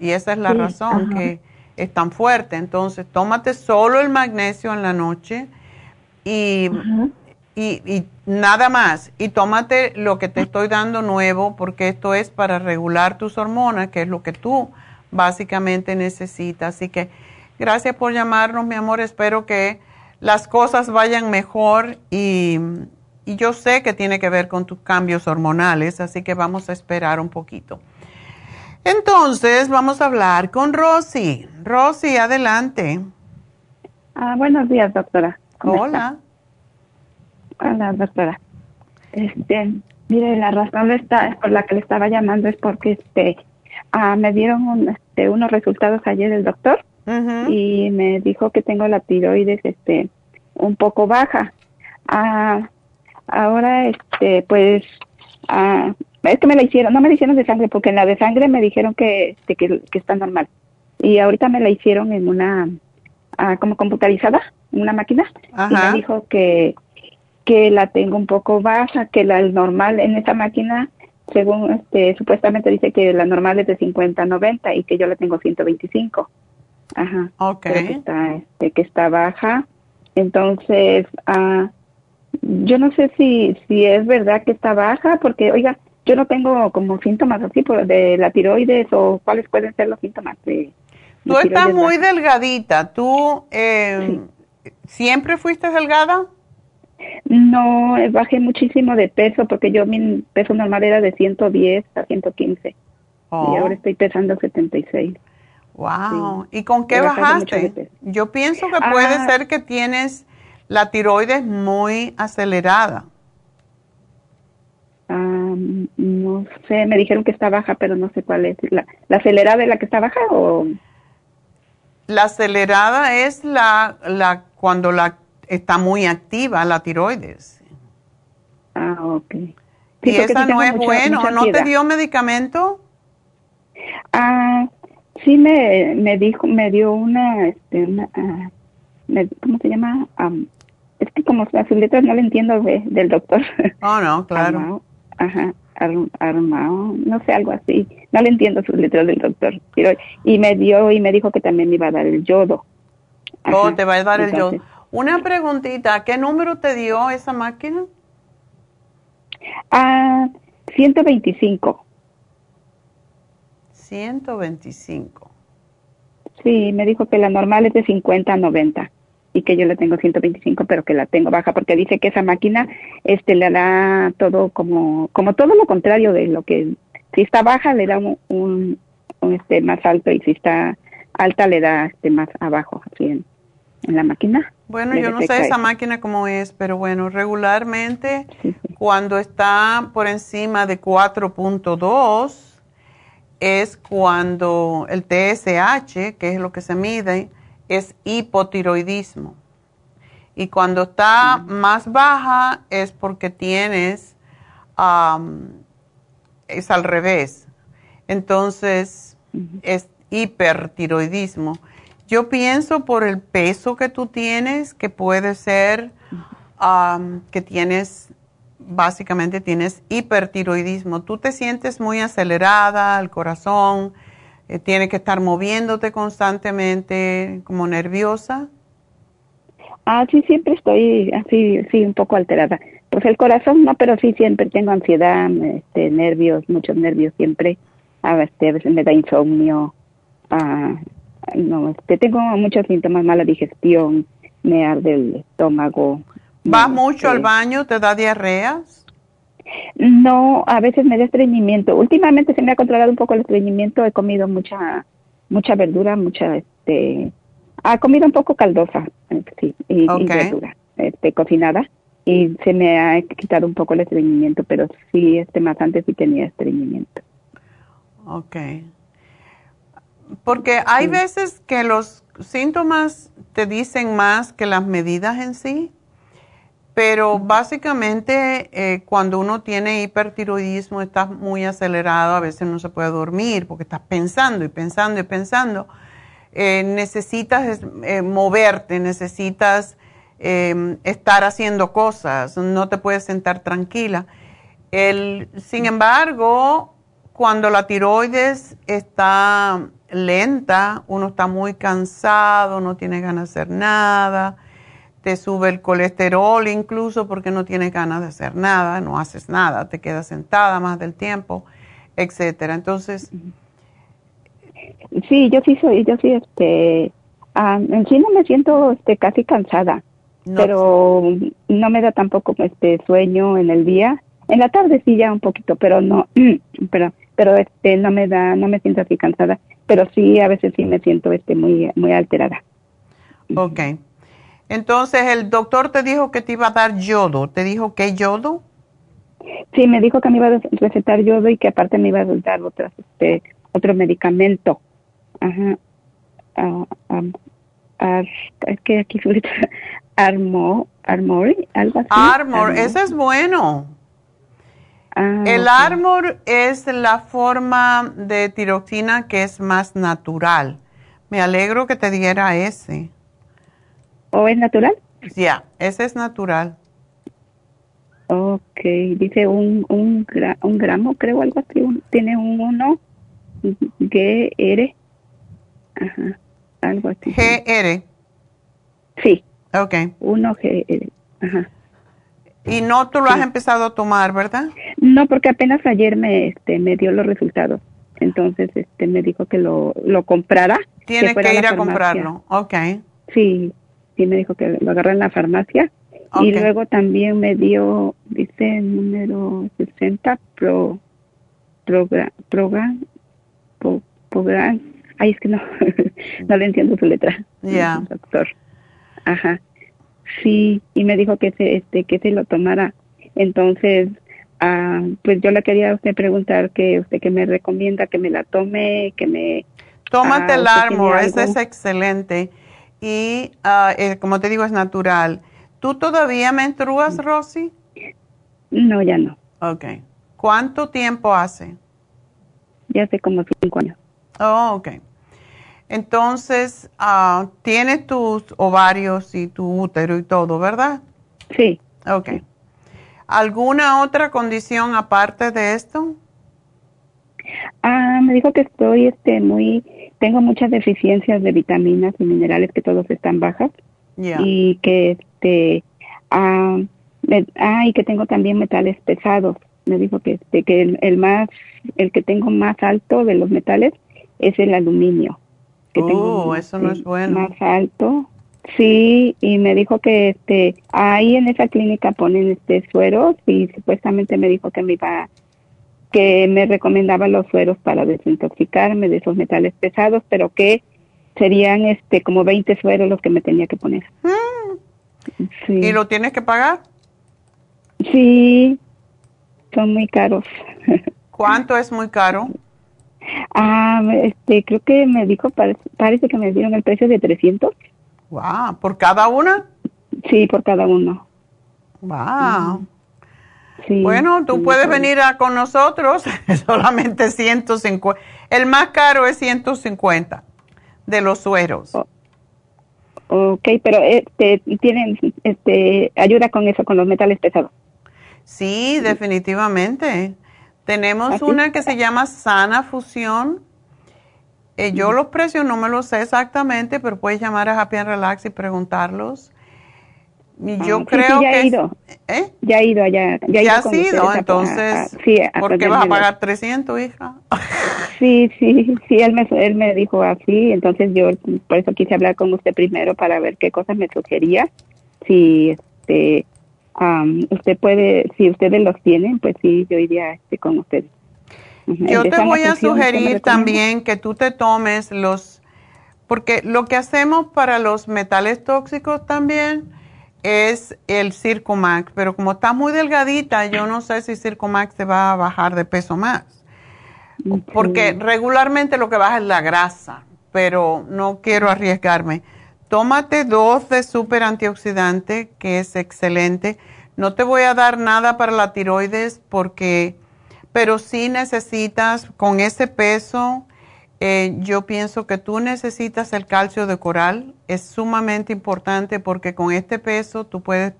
y esa es la razón que es tan fuerte. Entonces, tómate solo el magnesio en la noche y, y, nada más. Y tómate lo que te estoy dando nuevo porque esto es para regular tus hormonas, que es lo que tú básicamente necesitas. Así que gracias por llamarnos, mi amor. Espero que las cosas vayan mejor y y yo sé que tiene que ver con tus cambios hormonales, así que vamos a esperar un poquito. Entonces, vamos a hablar con Rosy. Rosy, adelante. Ah, buenos días, doctora. Hola. Hola, doctora. Este, mire, la razón está, por la que le estaba llamando es porque este, ah, me dieron este, unos resultados ayer del doctor y me dijo que tengo la tiroides este, un poco baja. Ah, Ahora, este, pues, ah, es que me la hicieron, no me la hicieron de sangre, porque en la de sangre me dijeron que, este, que, está normal. Y ahorita me la hicieron en una, ah, como computarizada, en una máquina, y me dijo que, que la tengo un poco baja, que la normal en esa máquina, según este, supuestamente dice que la normal es de 50 a 90 y que yo la tengo 125. Ajá. Ok. que está, este, que está baja. Entonces, ah, yo no sé si, si es verdad que está baja, porque, oiga, yo no tengo como síntomas así por, de la tiroides o cuáles pueden ser los síntomas de... Tú estás muy delgadita. ¿Tú eh, siempre fuiste delgada? No, bajé muchísimo de peso porque yo mi peso normal era de 110 a 115 y oh. ahora estoy pesando 76. Wow. ¿Y con qué bajaste? Yo pienso que puede ah. ser que tienes la tiroides muy acelerada. no sé, me dijeron que está baja, pero no sé cuál es. ¿La, acelerada es la que está baja o...? La acelerada es la, la cuando la está muy activa la tiroides. Ah, ok. y esa no es bueno. ¿No te dio medicamento? Ah, sí me, me dijo, me dio una, este, una, ah, ¿cómo se llama? es que como las letras no le entiendo del doctor. Oh, no, claro. ajá, armado, no sé, algo así. No le entiendo sus letras del doctor. Pero, y me dio y me dijo que también me iba a dar el yodo. oh, te va a dar el yodo. Una preguntita, ¿qué número te dio esa máquina? Ah, 125. 125. Sí, me dijo que la normal es de 50 a 90 y que yo le tengo 125, pero que la tengo baja porque dice que esa máquina este le da todo como como todo lo contrario de lo que si está baja le da un, este más alto y si está alta le da este más abajo así en, la máquina. Bueno, yo no sé esa máquina cómo es, pero bueno, regularmente cuando está por encima de 4.2 es cuando el TSH, que es lo que se mide, es hipotiroidismo. Y cuando está más baja es porque tienes, es al revés. Entonces, es hipertiroidismo. Yo pienso por el peso que tú tienes, que puede ser que tienes, básicamente tienes hipertiroidismo. Tú te sientes muy acelerada, el corazón, eh, tiene que estar moviéndote constantemente, como nerviosa. Ah, sí, siempre estoy así, sí, un poco alterada. Pues el corazón no, pero sí siempre tengo ansiedad, este, nervios, muchos nervios siempre. A veces, me da insomnio. Ah, no, este, tengo muchos síntomas, mala digestión, me arde el estómago. ¿Vas mucho al baño? ¿Te da diarreas? No, a veces me da estreñimiento. Últimamente se me ha controlado un poco el estreñimiento. He comido mucha mucha verdura, mucha este ha comido un poco caldosa, sí, y, verdura, este cocinada y se me ha quitado un poco el estreñimiento, pero sí este más antes sí tenía estreñimiento. Okay. Porque hay veces que los síntomas te dicen más que las medidas en sí. Pero básicamente eh, cuando uno tiene hipertiroidismo, estás muy acelerado, a veces no se puede dormir porque estás pensando y pensando y pensando. Eh, necesitas eh, moverte, necesitas em, estar haciendo cosas, no te puedes sentar tranquila. El, sin embargo, cuando la tiroides está lenta, uno está muy cansado, no tiene ganas de hacer nada te sube el colesterol incluso porque no tienes ganas de hacer nada, no haces nada, te quedas sentada más del tiempo, etcétera. Entonces, sí, yo sí soy, yo sí, este, en sí no me siento, este, casi cansada, pero no me da tampoco, este, sueño en el día. En la tarde sí ya un poquito, pero no, pero, pero este, no me da, no me siento así cansada, pero sí a veces sí me siento, este, muy, muy alterada. Okay. Entonces, el doctor te dijo que te iba a dar yodo. ¿Te dijo qué yodo? Sí, me dijo que me iba a recetar yodo y que aparte me iba a dar otras, este, otro medicamento. Ajá. Uh, es que aquí Armor, Armor, algo así. Armor, ese es bueno. Ah, el Armor es la forma de tiroxina que es más natural. Me alegro que te diera ese. ¿O es natural? Ya, ese es natural. Ok, dice un, un, un gramo, creo, algo así. tiene un 1 GR. Ajá, algo así. GR. Sí. Ok. 1 GR. Ajá. Y no tú lo has empezado a tomar, ¿verdad? No, porque apenas ayer me, este, me dio los resultados. Entonces, este, me dijo que lo, lo comprara. Tienes que, ir a, comprarlo. Ok. Sí, sí me dijo que lo agarré en la farmacia. Y luego también me dio, dice número 60, pro, program, program, program, ay, es que no, no le entiendo su letra. Ya. Doctor. Ajá. Sí, y me dijo que se, este, que se lo tomara. Entonces, ah, pues yo le quería a usted preguntar que usted que me recomienda que me la tome, que me... Tómate ah, el Armor, ese es excelente y uh, como te digo es natural. ¿Tú todavía menstruas, Rosy? No, ya no. Ok. ¿Cuánto tiempo hace? Ya hace como cinco años. Oh, ok. Entonces, uh, tienes tus ovarios y tu útero y todo, ¿verdad? Sí. Ok. ¿Alguna otra condición aparte de esto? Ah, me dijo que estoy este muy tengo muchas deficiencias de vitaminas y minerales que todos están bajas y que este ah, ah, y que tengo también metales pesados. Me dijo que este que el, el, más el que tengo más alto de los metales es el aluminio. Que oh, eso no es bueno. Más alto. Sí, y me dijo que este ahí en esa clínica ponen este sueros y supuestamente me dijo que me iba que me recomendaba los sueros para desintoxicarme de esos metales pesados, pero que serían este como 20 sueros los que me tenía que poner. Mm. ¿Y lo tienes que pagar? Sí, son muy caros. ¿Cuánto es muy caro? Ah, este, creo que me dijo, parece, que me dieron el precio de 300. Wow, ¿por cada una? Sí, por cada uno. Wow bueno, tú puedes venir a, con nosotros, solamente 150. El más caro es 150 de los sueros. Oh, ok, pero este, tienen este, ayuda con eso, con los metales pesados. Sí, definitivamente. Tenemos ¿Ah, una que se llama Sana Fusión. Eh, yo los precios no me los sé exactamente, pero puedes llamar a Happy and Relax y preguntarlos. Yo ah, creo ya que... He ido. ¿Eh? Ya he ido allá. Ya, ya has ido, entonces... ¿Por qué vas a pagar 300, hija? sí, sí, sí, él me, él me dijo así, entonces yo por eso quise hablar con usted primero para ver qué cosas me sugería. Si este, usted puede, si ustedes los tienen, pues sí, yo iría este, con ustedes. Yo te voy a sugerir también que tú te tomes los, porque lo que hacemos para los metales tóxicos también es el Circumax, pero como está muy delgadita, yo no sé si Circumax te va a bajar de peso más. Porque regularmente lo que baja es la grasa, pero no quiero arriesgarme. Tómate dos de super antioxidante, que es excelente. No te voy a dar nada para la tiroides porque, pero sí necesitas con ese peso eh, yo pienso que tú necesitas el calcio de coral, es sumamente importante porque con este peso tú puedes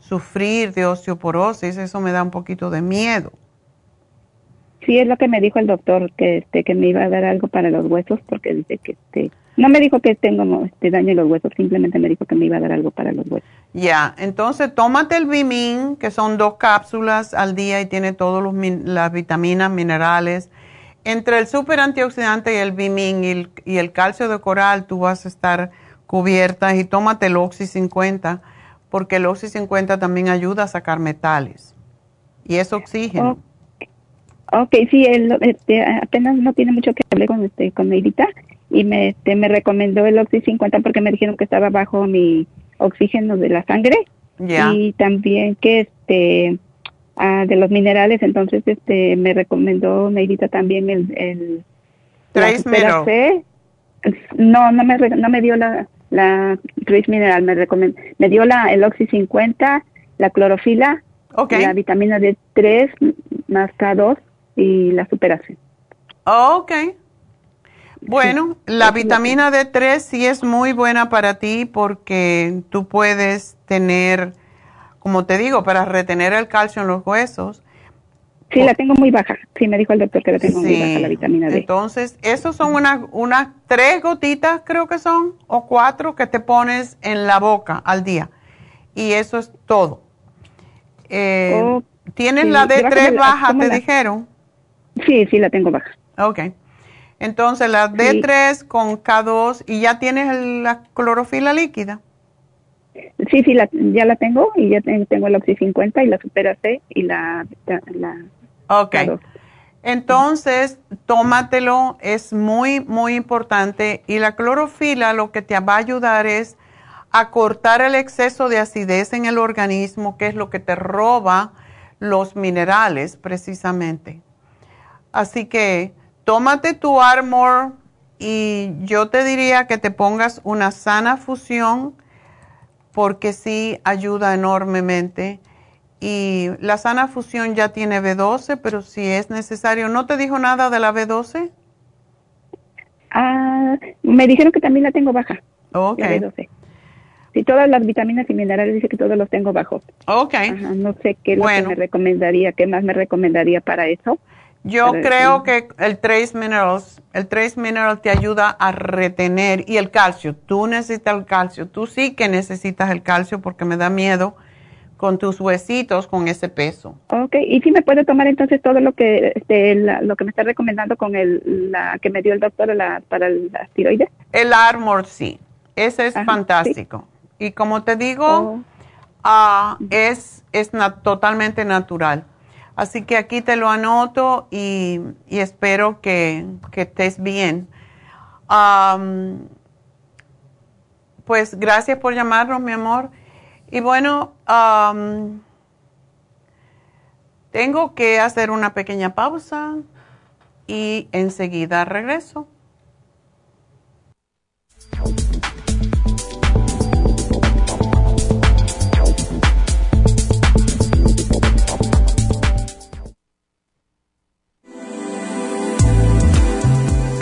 sufrir de osteoporosis, eso me da un poquito de miedo. Sí, es lo que me dijo el doctor, que este que me iba a dar algo para los huesos, porque dice que este, no me dijo que tengo este daño en los huesos, simplemente me dijo que me iba a dar algo para los huesos. Ya, entonces tómate el Bimin, que son dos cápsulas al día y tiene todas las vitaminas, minerales, entre el super antioxidante y el Bimin y el, calcio de coral, tú vas a estar cubierta y tómate el Oxy 50, porque el Oxy 50 también ayuda a sacar metales y es oxígeno. Ok, sí, este, apenas no tiene mucho que hablar con, este, con Neidita y me, este, me recomendó el Oxy 50 porque me dijeron que estaba bajo mi oxígeno de la sangre y también que este Ah, de los minerales, entonces este me recomendó Neidita también el, el Trace No, no me, no me dio la, la Trace Mineral, me, me dio la, el Oxy 50, la clorofila, la vitamina D3 más K2 y la superación. ok. Bueno, la vitamina D3 sí es muy buena para ti porque tú puedes tener como te digo, para retener el calcio en los huesos. Sí, la tengo muy baja. Sí, me dijo el doctor que la tengo muy baja, la vitamina D. Entonces, esos son unas, unas tres gotitas, creo que son, o cuatro, que te pones en la boca al día. Y eso es todo. Eh, oh, ¿Tienes la D3 baja, te dijeron? Sí, sí, la tengo baja. Ok. Entonces, la D3 con K2 y ya tienes la clorofila líquida. Sí, sí, ya la tengo y ya tengo el Oxy 50 y la Supera C y la... la ok. Entonces, tómatelo, es muy, muy importante. Y la clorofila lo que te va a ayudar es a cortar el exceso de acidez en el organismo, que es lo que te roba los minerales precisamente. Así que tómate tu Armor y yo te diría que te pongas una sana fusión porque sí ayuda enormemente. y la sana fusión ya tiene B12, pero si es necesario, ¿no te dijo nada de la B12? Ah, me dijeron que también la tengo baja. Ok. La B12. Sí, todas las vitaminas y minerales dice que todos los tengo bajos. Ok. no sé qué me recomendaría, qué más me recomendaría para eso. Yo creo que el Trace Minerals, el Trace Mineral te ayuda a retener y el calcio. Tú necesitas el calcio. Tú sí que necesitas el calcio porque me da miedo con tus huesitos con ese peso. Ok, y si me puede tomar entonces todo lo que este, lo que me está recomendando con el la que me dio el doctor la, para la tiroides. El Armor sí, ese es fantástico. Y como te digo, oh. ah, es, es totalmente natural. Así que aquí te lo anoto y, espero que, estés bien. pues gracias por llamarnos, mi amor. Y bueno, tengo que hacer una pequeña pausa y enseguida regreso.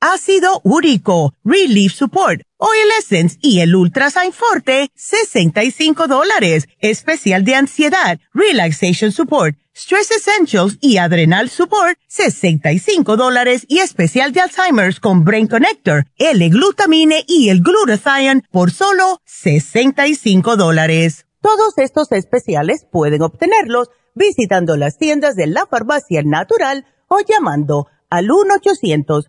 ácido úrico, Relief Support, Oil Essence y el Ultrasign Forte, 65 dólares. Especial de ansiedad, Relaxation Support, Stress Essentials y Adrenal Support, 65 dólares. Y especial de Alzheimer's con Brain Connector, L-Glutamine y el Glutathione por solo 65 dólares. Todos estos especiales pueden obtenerlos visitando las tiendas de la farmacia natural o llamando al 1 800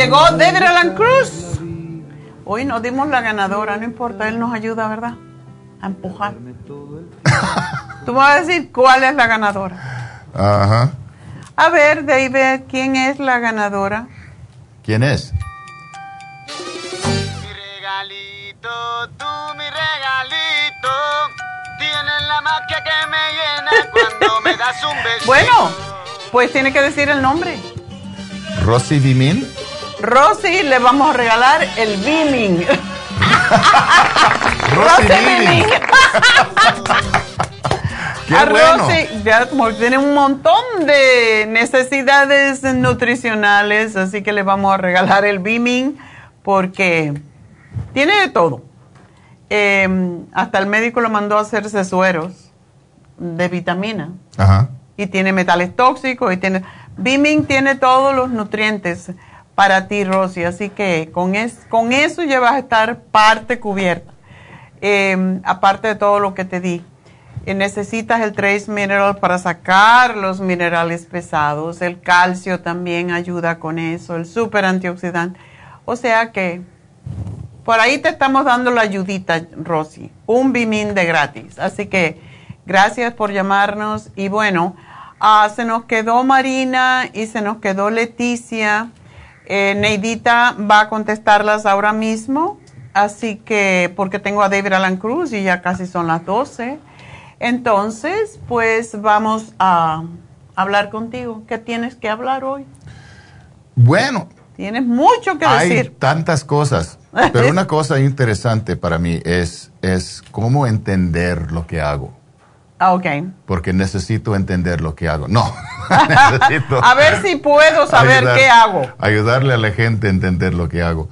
Llegó David Alan Cruz. Hoy nos dimos la ganadora, no importa, él nos ayuda, ¿verdad? A empujar. Tú vas a decir cuál es la ganadora. Ajá. A ver, David, ¿quién es la ganadora? ¿Quién es? Mi regalito, tú mi regalito, tienes la magia que me llena cuando me das un beso. Bueno, pues tiene que decir el nombre. Rosy Bimin. Rosy, le vamos a regalar el Beaming. Rosy Bimin. Qué a Rosy, ya tiene un montón de necesidades nutricionales, así que le vamos a regalar el Beaming porque tiene de todo. Em, hasta el médico lo mandó a hacerse sueros de vitamina. Ajá. Y tiene metales tóxicos y tiene Beaming tiene todos los nutrientes para ti, Rosy, así que con, con eso ya vas a estar parte cubierta, em, aparte de todo lo que te di. Y necesitas el Trace Mineral para sacar los minerales pesados. El calcio también ayuda con eso, el super antioxidante. O sea que por ahí te estamos dando la ayudita, Rosy. Un bimín de gratis. Así que gracias por llamarnos. Y bueno, ah, se nos quedó Marina y se nos quedó Leticia. Eh, Neidita va a contestarlas ahora mismo. Así que, porque tengo a David Alan Cruz y ya casi son las 12. Entonces, pues vamos a hablar contigo. ¿Qué tienes que hablar hoy? Bueno. Tienes mucho que hay decir. tantas cosas, pero una cosa interesante para mí es, es cómo entender lo que hago. Ah, ok. Porque necesito entender lo que hago. No. necesito a ver si puedo saber qué hago. Ayudarle a la gente a entender lo que hago.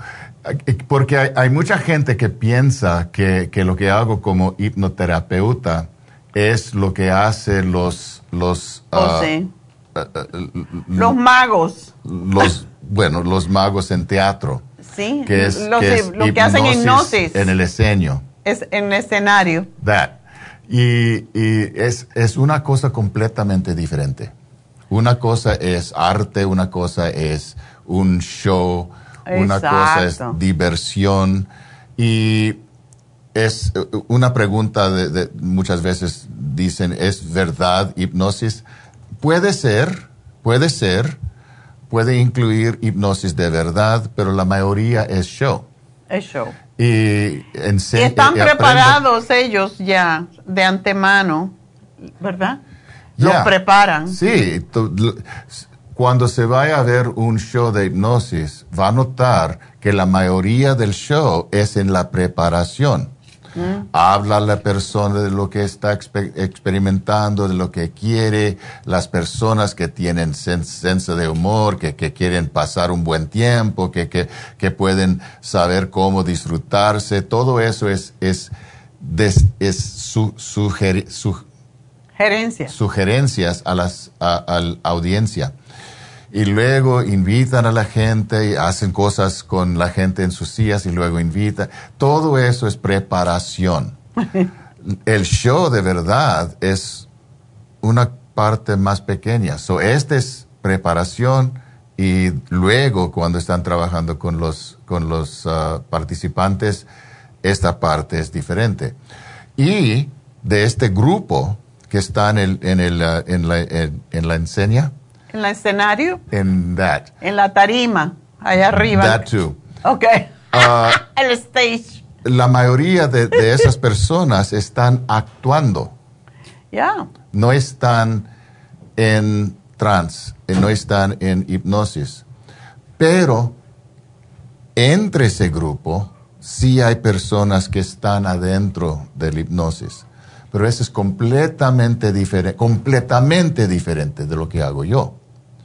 Porque hay, hay mucha gente que piensa que, que lo que hago como hipnoterapeuta es lo que hacen los los oh, ah, sí. ah, ah, los magos los bueno los magos en teatro sí que es, los, que es lo que hacen hipnosis en el escenario es en el escenario that y, y es es una cosa completamente diferente. Una cosa es arte una cosa es un show una cosa es diversión. Y es eh, una pregunta de, de- muchas veces dicen es verdad hipnosis. Puede ser puede ser puede incluir hipnosis de verdad pero la mayoría es show. Es show y, y están y preparados ellos ya de antemano verdad los preparan. Sí, cuando se vaya a ver un show de hipnosis, va a notar que la mayoría del show es en la preparación. Mm. Habla la persona de lo que está expe- experimentando, de lo que quiere, las personas que tienen sen- senso de humor, que, que quieren pasar un buen tiempo, que, que, que pueden saber cómo disfrutarse, todo eso es, es, des- es su, sugerencias a las a, a la audiencia y luego invitan a la gente y hacen cosas con la gente en sus sillas y luego invitan todo eso es preparación. El show de verdad es una parte más pequeña. So este es preparación y luego cuando están trabajando con los con los ah, participantes esta parte es diferente. Y de este grupo que está en el en el ah, en la en, en la enseña en el escenario en that. En la tarima allá arriba. That too. Ok. Ah, el stage. la mayoría de, de esas personas están actuando. Ya no están en trance, eh, no están en hipnosis. Pero entre ese grupo sí hay personas que están adentro del hipnosis. Pero eso es completamente diferente, completamente diferente de lo que hago yo.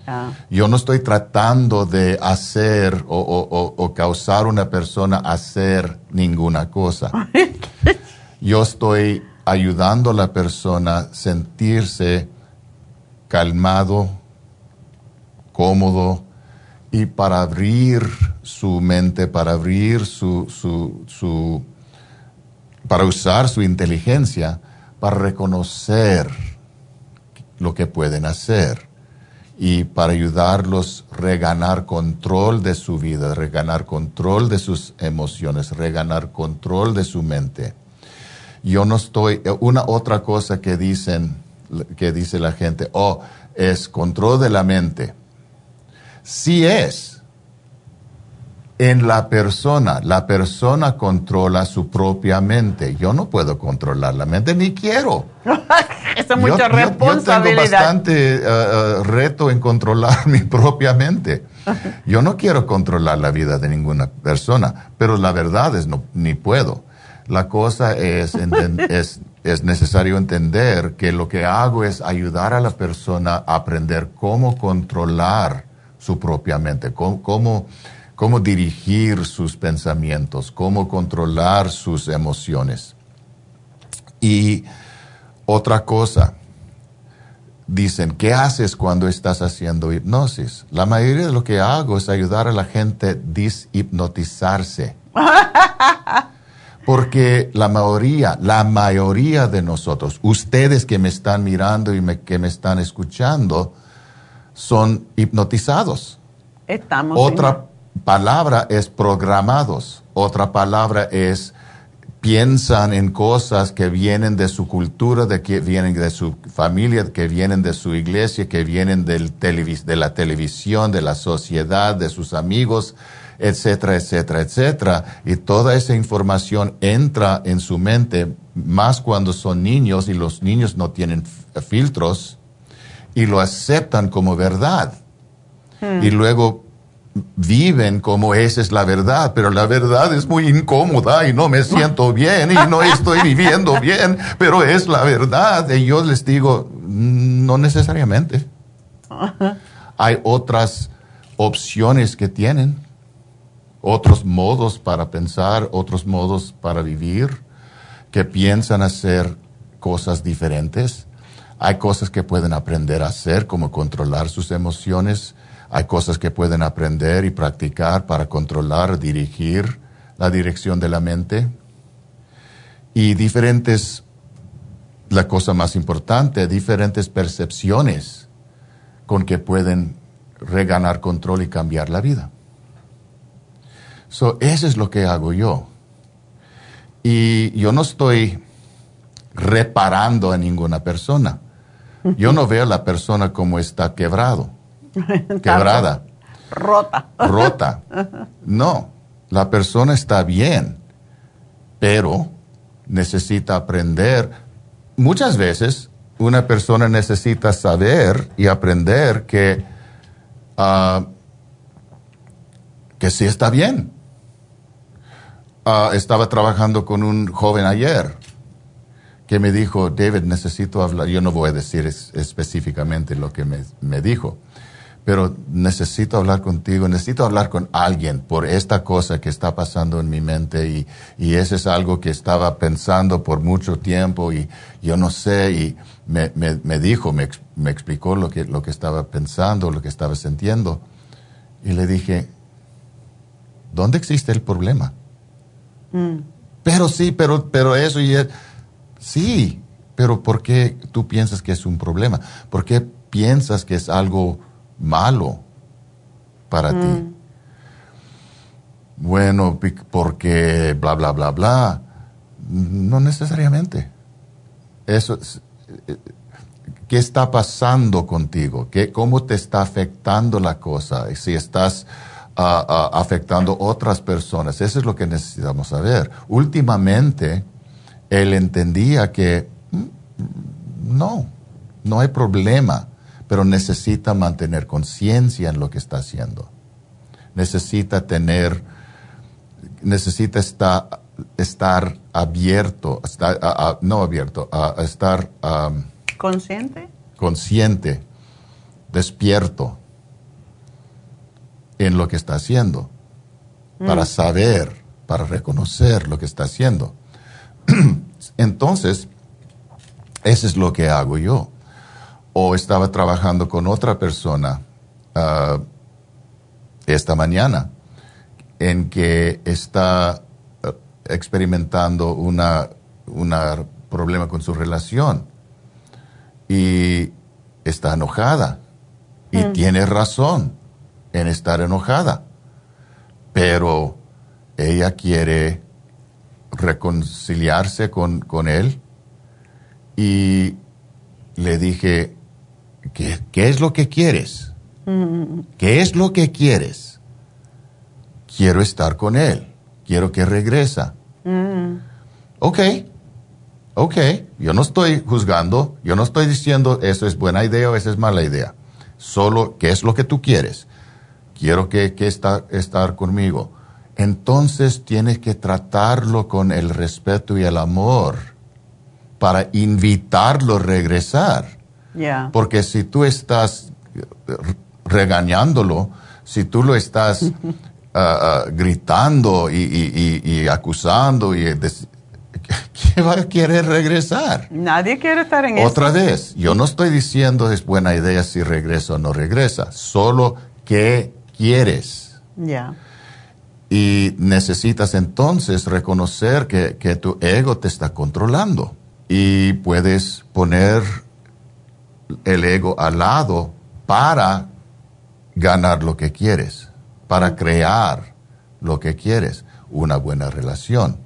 Ya. Yo no estoy tratando de hacer o, o- o- o causar una persona a hacer ninguna cosa. Yo estoy ayudando a la persona a sentirse calmado, cómodo y para abrir su mente, para abrir su, su, su para usar su inteligencia para reconocer lo que pueden hacer y para ayudarlos a reganar control de su vida, reganar control de sus emociones, reganar control de su mente. Yo no estoy, una otra cosa que dicen, que dice la gente, oh, es control de la mente. Sí es. En la persona, la persona controla su propia mente. Yo no puedo controlar la mente, ni quiero. Esa es mucha yo- Yo, tengo responsabilidad. bastante eh, eh, reto en controlar mi propia mente. Yo no quiero controlar la vida de ninguna persona, pero la verdad es no ni puedo. La cosa es, es es necesario entender que lo que hago es ayudar a la persona a aprender cómo controlar su propia mente, cómo, cómo, cómo dirigir sus pensamientos, cómo controlar sus emociones. Y otra cosa, dicen, ¿qué haces cuando estás haciendo hipnosis? La mayoría de lo que hago es ayudar a la gente a deshipnotizarse. Porque la mayoría, la mayoría de nosotros, ustedes que me están mirando y que me están escuchando, son hipnotizados. Estamos. Otra palabra es programados. Otra palabra es piensan en cosas que vienen de su cultura, de que vienen de su familia, que vienen de su iglesia, que vienen del de la televisión, de la sociedad, de sus amigos, etcétera, etcétera, etcétera. Y toda esa información entra en su mente más cuando son niños y los niños no tienen filtros y lo aceptan como verdad. Hmm. Y luego viven como esa es la verdad, pero la verdad es muy incómoda y no me siento bien y no estoy viviendo bien, pero es la verdad. Y yo les digo, no necesariamente. Hay otras opciones que tienen, otros modos para pensar, otros modos para vivir, que piensan hacer cosas diferentes. Hay cosas que pueden aprender a hacer, como controlar sus emociones, hay cosas que pueden aprender y practicar para controlar, dirigir la dirección de la mente. Y diferentes, la cosa más importante, diferentes percepciones con que pueden reganar control y cambiar la vida. So, eso es lo que hago yo. Y yo no estoy reparando a ninguna persona. Yo no veo a la persona como está quebrado quebrada. Rota. Rota. No, la persona está bien, pero necesita aprender. Muchas veces una persona necesita saber y aprender que, uh, que sí está bien. Ah, estaba trabajando con un joven ayer que me dijo, David, necesito hablar. Yo no voy a decir específicamente lo que me, me dijo, pero necesito hablar contigo, necesito hablar con alguien por esta cosa que está pasando en mi mente y, y eso es algo que estaba pensando por mucho tiempo y yo no sé y me, me, me dijo, me, me, explicó lo que, lo que estaba pensando, lo que estaba sintiendo y le dije, ¿dónde existe el problema? Mm. Pero sí, pero, pero eso y es, sí, pero ¿por qué tú piensas que es un problema? ¿Por qué piensas que es algo malo para ti. Mm. Bueno, porque bla, bla, bla, bla. No necesariamente. Eso, eh, ¿Qué está pasando contigo? ¿Qué, ¿Cómo te está afectando la cosa? Si estás ah, ah, afectando otras personas. Eso es lo que necesitamos saber. Últimamente, él entendía que mm, no, no hay problema pero necesita mantener conciencia en lo que está haciendo. Necesita tener, necesita estar, estar abierto, no abierto, a, estar... ¿Consciente? Consciente, despierto en lo que está haciendo, para mm. saber, para reconocer lo que está haciendo. Entonces, eso es lo que hago yo o estaba trabajando con otra persona ah, esta mañana en que está ah, experimentando una, problema con su relación. Y está enojada. Y mm. tiene razón en estar enojada, pero ella quiere reconciliarse con, con él. Y le dije, ¿Qué, es lo que quieres? ¿Qué es lo que quieres? Quiero estar con él. Quiero que regresa. Ok, ok. Yo no estoy juzgando. Yo no estoy diciendo eso es buena idea o eso es mala idea. Solo, ¿qué es lo que tú quieres? Quiero que, que estar conmigo. Entonces tienes que tratarlo con el respeto y el amor para invitarlo a regresar. Porque si tú estás regañándolo, si tú lo estás ah, ah, gritando y, acusando, y ¿qué va a querer regresar? Nadie quiere estar en Otra vez, yo no estoy diciendo es buena idea si regresa o no regresa, solo qué quieres. Y necesitas entonces reconocer que, que tu ego te está controlando. Y puedes poner el ego al lado para ganar lo que quieres, para crear lo que quieres, una buena relación.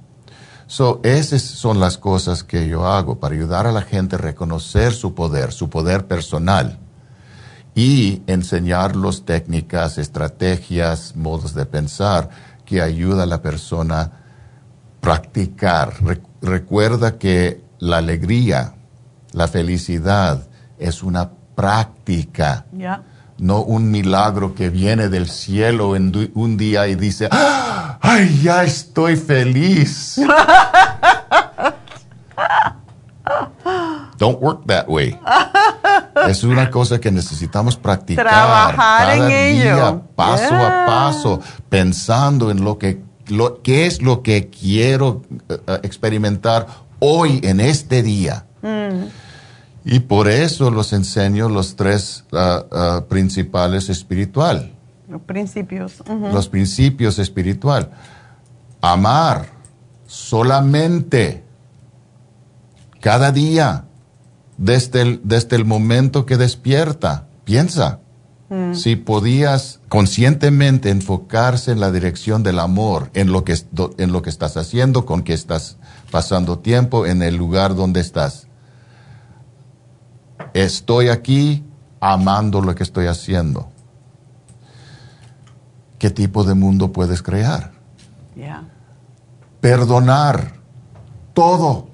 So, esas son las cosas que yo hago para ayudar a la gente a reconocer su poder, su poder personal y enseñarlos técnicas, estrategias, modos de pensar que ayuda a la persona a practicar. recuerda que la alegría, la felicidad es una práctica no un milagro que viene del cielo en un día y dice, ¡Ah! ¡ay, ya estoy feliz! Don't work that way. Es una cosa que necesitamos practicar Trabajar cada en día, ello. paso a paso, pensando en lo que, lo, qué es lo que quiero eh, experimentar hoy en este día. Mm. Y por eso los enseño los tres ah, ah, principales espiritual, Los principios. los principios espiritual. Amar solamente cada día, desde el, desde el momento que despierta. Piensa, Mm. si podías conscientemente enfocarse en la dirección del amor, en lo que, en lo que estás haciendo, con que estás pasando tiempo, en el lugar donde estás. Estoy aquí amando lo que estoy haciendo. ¿Qué tipo de mundo puedes crear? Perdonar. Todo.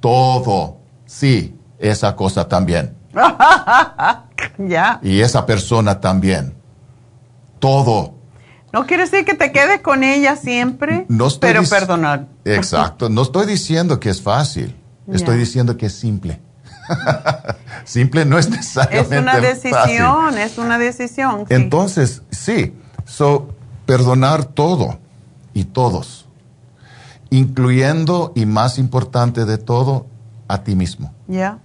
Todo. Sí, esa cosa también. ya. Y esa persona también. Todo. No quiere decir que te quedes con ella siempre, No estoy pero perdonar. Exacto. No estoy diciendo que es fácil. Estoy diciendo que es simple. simple no es Es necesariamente una fácil. decisión, es una decisión. sí. Entonces, sí, so, perdonar todo y todos, incluyendo y más importante de todo, a ti mismo. Ya.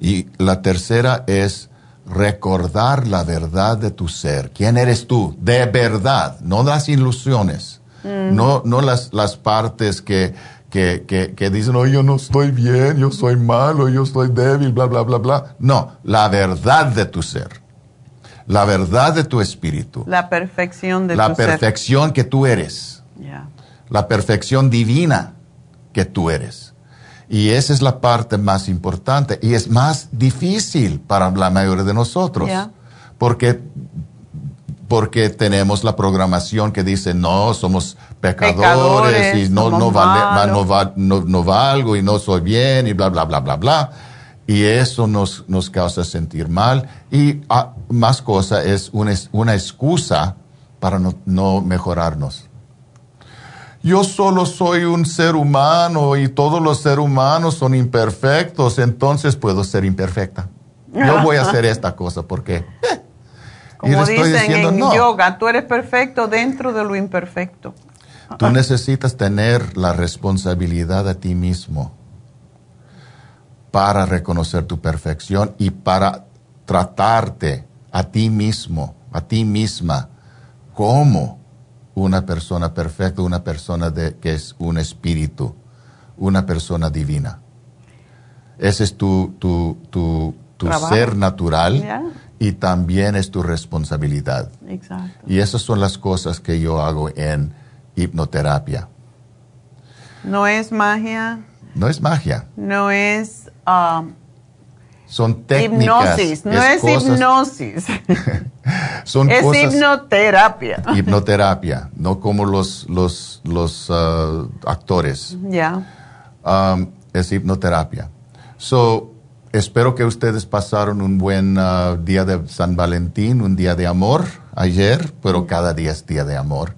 Y la tercera es recordar la verdad de tu ser. ¿Quién eres tú? De verdad, no las ilusiones, Mm. no, no las, las partes que, que, que, que dicen, oh, yo no estoy bien, yo soy malo, yo soy débil, bla, bla, bla, bla. No, la verdad de tu ser, la verdad de tu espíritu, La perfección de la tu ser. perfección que tú eres la perfección divina que tú eres. Y esa es la parte más importante y es más difícil para la mayoría de nosotros. Porque, porque tenemos la programación que dice, no, somos pecadores, Pecadores, y no, no, vale, no, va- no- no valgo y no soy bien y bla, bla, bla, bla, bla. Y eso nos, nos causa sentir mal. Y ah, más cosa es una, una excusa para no, no mejorarnos yo solo soy un ser humano y todos los seres humanos son imperfectos, entonces puedo ser imperfecta. Yo voy a hacer esta cosa porque... eh, Como dicen diciendo, en no, yoga, tú eres perfecto dentro de lo imperfecto. tú necesitas tener la responsabilidad a ti mismo para reconocer tu perfección y para tratarte a ti mismo, a ti misma, como una persona perfecta, una persona de, que es un espíritu, una persona divina. Ese es tu, tu, tu, tu ser natural. Y también es tu responsabilidad. Exacto. Y esas son las cosas que yo hago en hipnoterapia. No es magia, No es magia, no es um, son técnicas. hipnosis, no es, hipnosis, Son es cosas, hipnoterapia. hipnoterapia, no como los, los, los ah, actores. Ya. Um, es hipnoterapia. So, espero que ustedes pasaron un buen ah, día de San Valentín, un día de amor ayer, pero cada día es día de amor.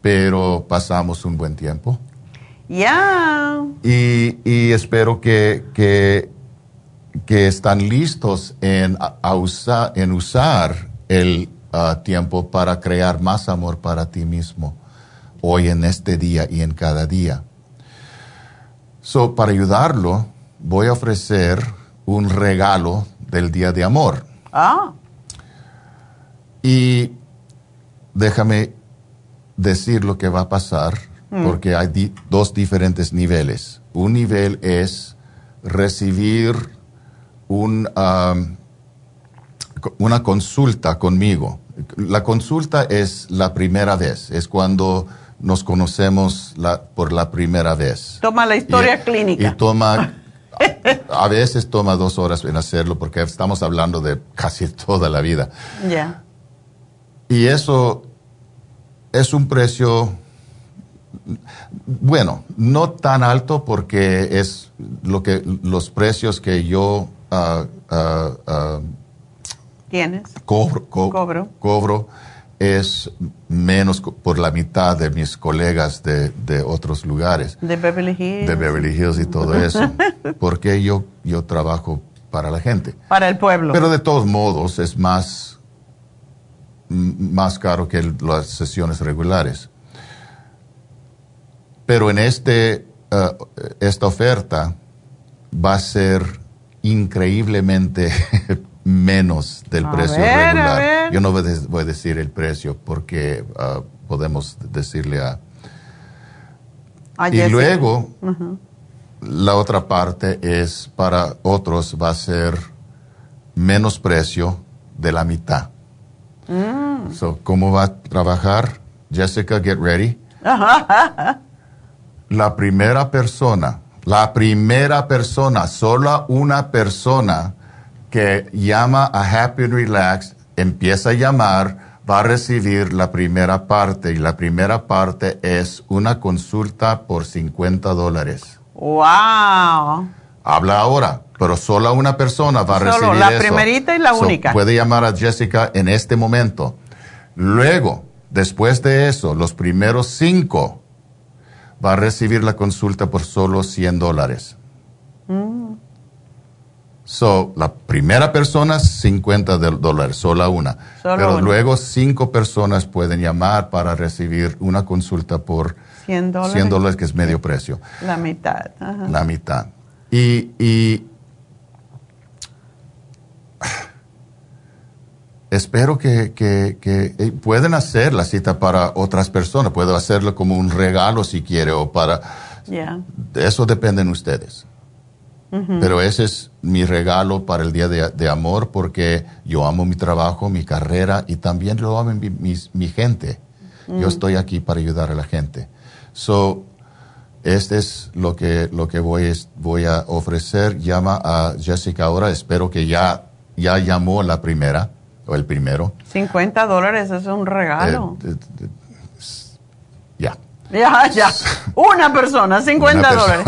Pero pasamos un buen tiempo. Ya. Y, y espero que, que, que están listos en, a- a usa- en usar el ah, tiempo para crear más amor para ti mismo, hoy en este día y en cada día. So, para ayudarlo, voy a ofrecer un regalo del Día de Amor. Ah, Y déjame decir lo que va a pasar mm. porque hay dos diferentes niveles. Un nivel es recibir un, una consulta conmigo. La consulta es la primera vez, es cuando nos conocemos la, por la primera vez. Toma la historia clínica. Y toma, a, veces toma dos horas en hacerlo porque estamos hablando de casi toda la vida. Ya. Y eso es un precio, bueno, no tan alto porque es lo que los precios que yo uh, tienes cobro, cobro. cobro es menos por la mitad de mis colegas de, de, otros lugares. De Beverly Hills. De Beverly Hills y todo eso. porque yo, yo trabajo para la gente. Para el pueblo. Pero de todos modos es más, más caro que las sesiones regulares. Pero en este, uh, esta oferta va a ser increíblemente menos del precio regular. Yo no voy a decir el precio porque ah, podemos decirle a... y luego, la otra parte es para otros va a ser menos precio de la mitad. Mm. So, ¿Cómo va a trabajar? Jessica, get ready. la primera persona, la primera persona, solo una persona que llama a Happy and Relax, empieza a llamar, va a recibir la primera parte y la primera parte es una consulta por 50 dólares. ¡Wow! Habla ahora, pero solo una persona va a recibir recibir la primerita y la única. Puede llamar a Jessica en este momento. Luego, después de eso, los primeros cinco va a recibir la consulta por solo 100 dólares. Mm. So, la primera persona, 50 dólares, solo una. Pero luego cinco personas pueden llamar para recibir una consulta por 100 dólares, 100 dólares que es medio precio. La mitad. La mitad. Y, y espero que, que, que, eh, pueden hacer la cita para otras personas. Puedo hacerlo como un regalo si quiere o para... Eso depende de ustedes. Pero ese es mi regalo para el Día de, Amor porque yo amo mi trabajo, mi carrera y también lo amo mi, gente. Yo estoy aquí para ayudar a la gente. So, este es lo que, lo que voy, voy a ofrecer. Llama a Jessica ahora. Espero que ya, ya llamó la primera o el primero. 50 dólares es un regalo. Eh, ya. Ya, ya. Una persona, 50 dólares.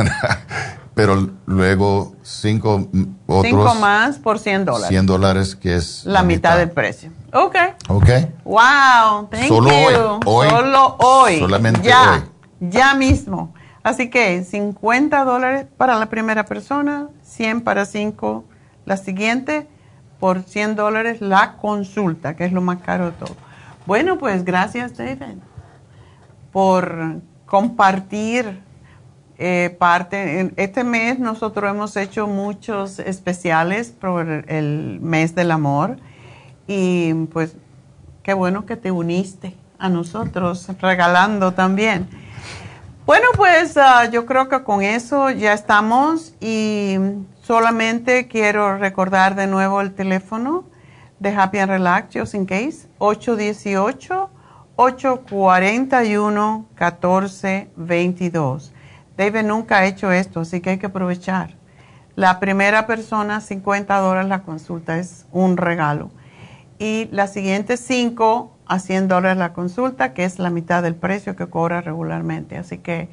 Pero luego cinco otros. Cinco más por 100 dólares. 100 dólares, que es. La, mitad, del precio. Ok. Ok. Wow, thank Solo you. hoy. Solo hoy. Solamente ya, hoy. Ya mismo. Así que 50 dólares para la primera persona, 100 para cinco la siguiente, por 100 dólares la consulta, que es lo más caro de todo. Bueno, pues gracias, David, por compartir eh, parte, este mes nosotros hemos hecho muchos especiales por el mes del amor y pues qué bueno que te uniste a nosotros regalando también. Bueno, pues ah, yo creo que con eso ya estamos y solamente quiero recordar de nuevo el teléfono de Happy and Relax, just in case, 818 841 1422 David nunca ha hecho esto, así que hay que aprovechar. La primera persona, 50 dólares la consulta, es un regalo. Y las siguientes 5 a 100 dólares la consulta, que es la mitad del precio que cobra regularmente. Así que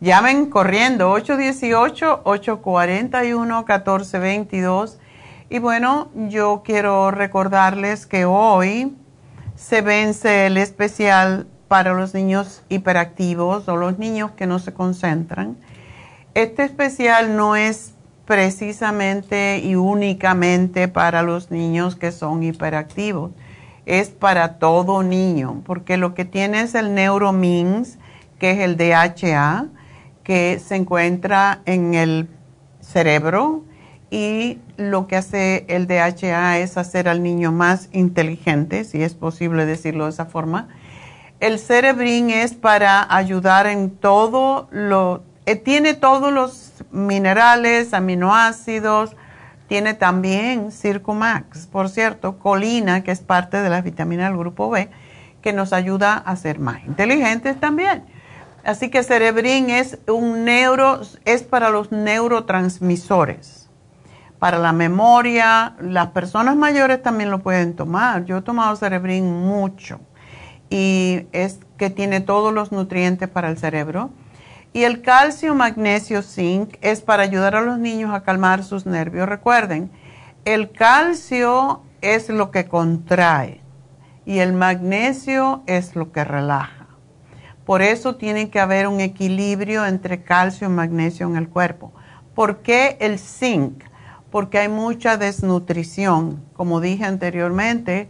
llamen corriendo, 818-841-1422. Y bueno, yo quiero recordarles que hoy se vence el especial para los niños hiperactivos o los niños que no se concentran. Este especial no es precisamente y únicamente para los niños que son hiperactivos, es para todo niño, porque lo que tiene es el neuromins, que es el DHA, que se encuentra en el cerebro y lo que hace el DHA es hacer al niño más inteligente, si es posible decirlo de esa forma, El Cerebrin es para ayudar en todo lo, eh, tiene todos los minerales, aminoácidos, tiene también Circumax, por cierto, colina, que es parte de las vitaminas del grupo B, que nos ayuda a ser más inteligentes también. Así que Cerebrin es un neuro, es para los neurotransmisores, para la memoria. Las personas mayores también lo pueden tomar. Yo he tomado Cerebrin mucho y es que tiene todos los nutrientes para el cerebro. Y el calcio, magnesio, zinc es para ayudar a los niños a calmar sus nervios. Recuerden, el calcio es lo que contrae y el magnesio es lo que relaja. Por eso tiene que haber un equilibrio entre calcio y magnesio en el cuerpo. ¿Por qué el zinc? Porque hay mucha desnutrición. Como dije anteriormente,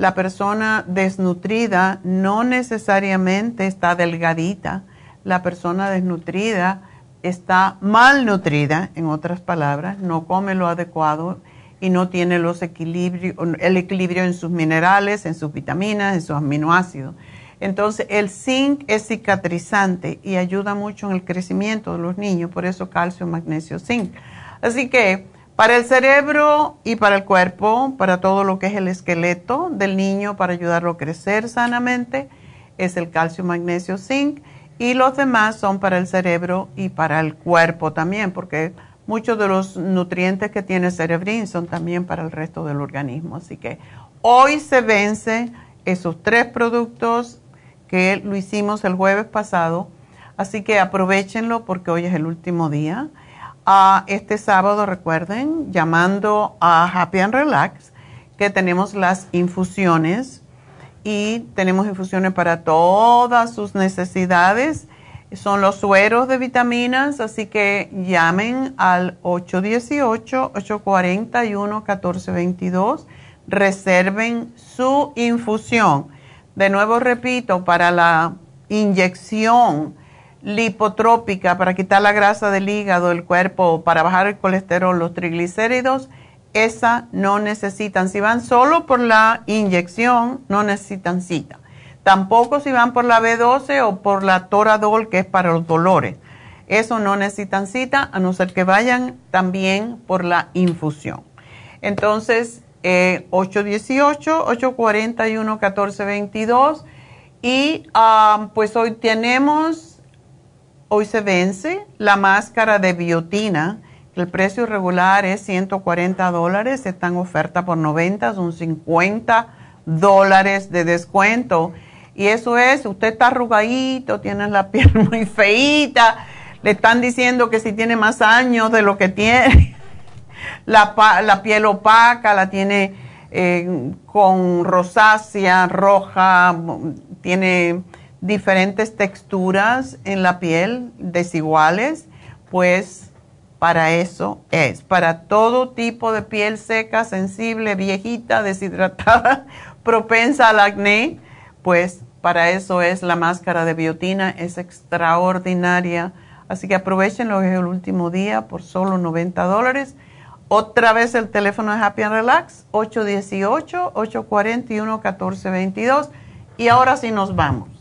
la persona desnutrida no necesariamente está delgadita. La persona desnutrida está malnutrida, en otras palabras, no come lo adecuado y no tiene los equilibrios, el equilibrio en sus minerales, en sus vitaminas, en sus aminoácidos. Entonces, el zinc es cicatrizante y ayuda mucho en el crecimiento de los niños, por eso calcio, magnesio, zinc. Así que para el cerebro y para el cuerpo, para todo lo que es el esqueleto del niño, para ayudarlo a crecer sanamente, es el calcio, magnesio, zinc. Y los demás son para el cerebro y para el cuerpo también, porque muchos de los nutrientes que tiene cerebrín son también para el resto del organismo. Así que hoy se vence esos tres productos que lo hicimos el jueves pasado. Así que aprovechenlo porque hoy es el último día. Este sábado, recuerden, llamando a Happy and Relax, que tenemos las infusiones y tenemos infusiones para todas sus necesidades. Son los sueros de vitaminas, así que llamen al 818-841-1422, reserven su infusión de nuevo repito, para la inyección lipotrópica, para quitar la grasa del hígado, del cuerpo, para bajar el colesterol, los triglicéridos, esa no necesitan. Si van solo por la inyección, no necesitan cita. Tampoco si van por la B12 o por la Toradol, que es para los dolores. Eso no necesitan cita, a no ser que vayan también por la infusión. Entonces, 818-841-1422. Y um, pues hoy tenemos, hoy se vence la máscara de biotina. El precio regular es 140 dólares, está en oferta por 90, son 50 dólares de descuento. Y eso es, usted está arrugadito, tiene la piel muy feita, le están diciendo que si tiene más años de lo que tiene la, piel opaca, la tiene eh, con rosácea, roja, tiene diferentes texturas en la piel desiguales, pues para eso es, para todo tipo de piel seca, sensible, viejita, deshidratada, propensa al acné, pues para eso es la máscara de biotina, es extraordinaria. Así que aprovechenlo, es el último día por solo 90 dólares. Otra vez el teléfono de Happy and Relax, 818-841-1422. Y ahora sí nos vamos.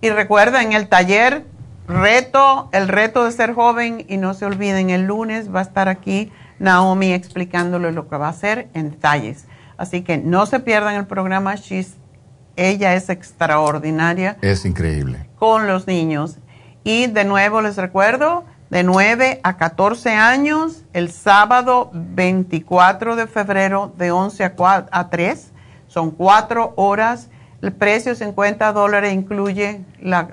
Y recuerden el taller reto, el reto de ser joven. Y no se olviden, el lunes va a estar aquí Naomi explicándole lo que va a hacer en detalles. Así que no se pierdan el programa. ella es extraordinaria. Es increíble. Con los niños. Y de nuevo les recuerdo de 9 a 14 años el sábado 24 de febrero de 11 a, a 3. Son cuatro horas. El precio 50 dólares incluye la,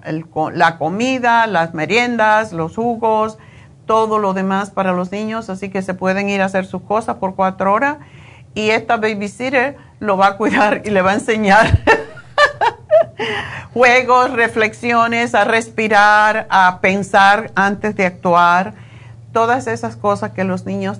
la comida, las meriendas, los jugos, todo lo demás para los niños. Así que se pueden ir a hacer sus cosas por cuatro horas. Y esta babysitter lo va a cuidar y le va a enseñar juegos, reflexiones, a respirar, a pensar antes de actuar, todas esas cosas que los niños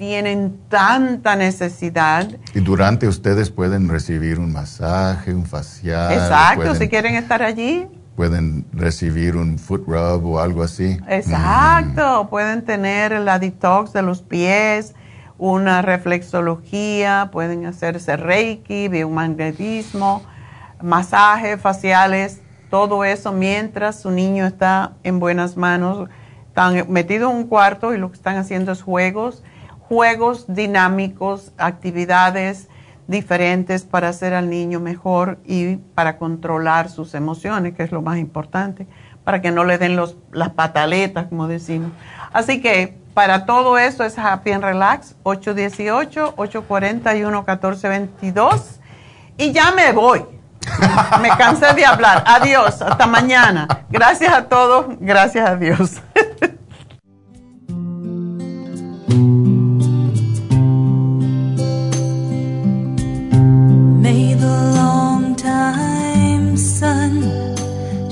tienen tanta necesidad. Y durante ustedes pueden recibir un masaje, un facial. Exacto, si quieren estar allí. Pueden recibir un foot rub o algo así. Exacto, mm. pueden tener la detox de los pies, una reflexología, pueden hacerse reiki, biomagnetismo masajes faciales, todo eso mientras su niño está en buenas manos. Están metidos en un cuarto y lo que están haciendo es juegos, juegos dinámicos, actividades diferentes para hacer al niño mejor y para controlar sus emociones, que es lo más importante, para que no le den los, las pataletas, como decimos. Así que para todo eso es Happy and Relax, 818-841-1422. Y ya me voy. Me cansé de hablar. Adiós, hasta mañana. Gracias a todos, gracias a Dios.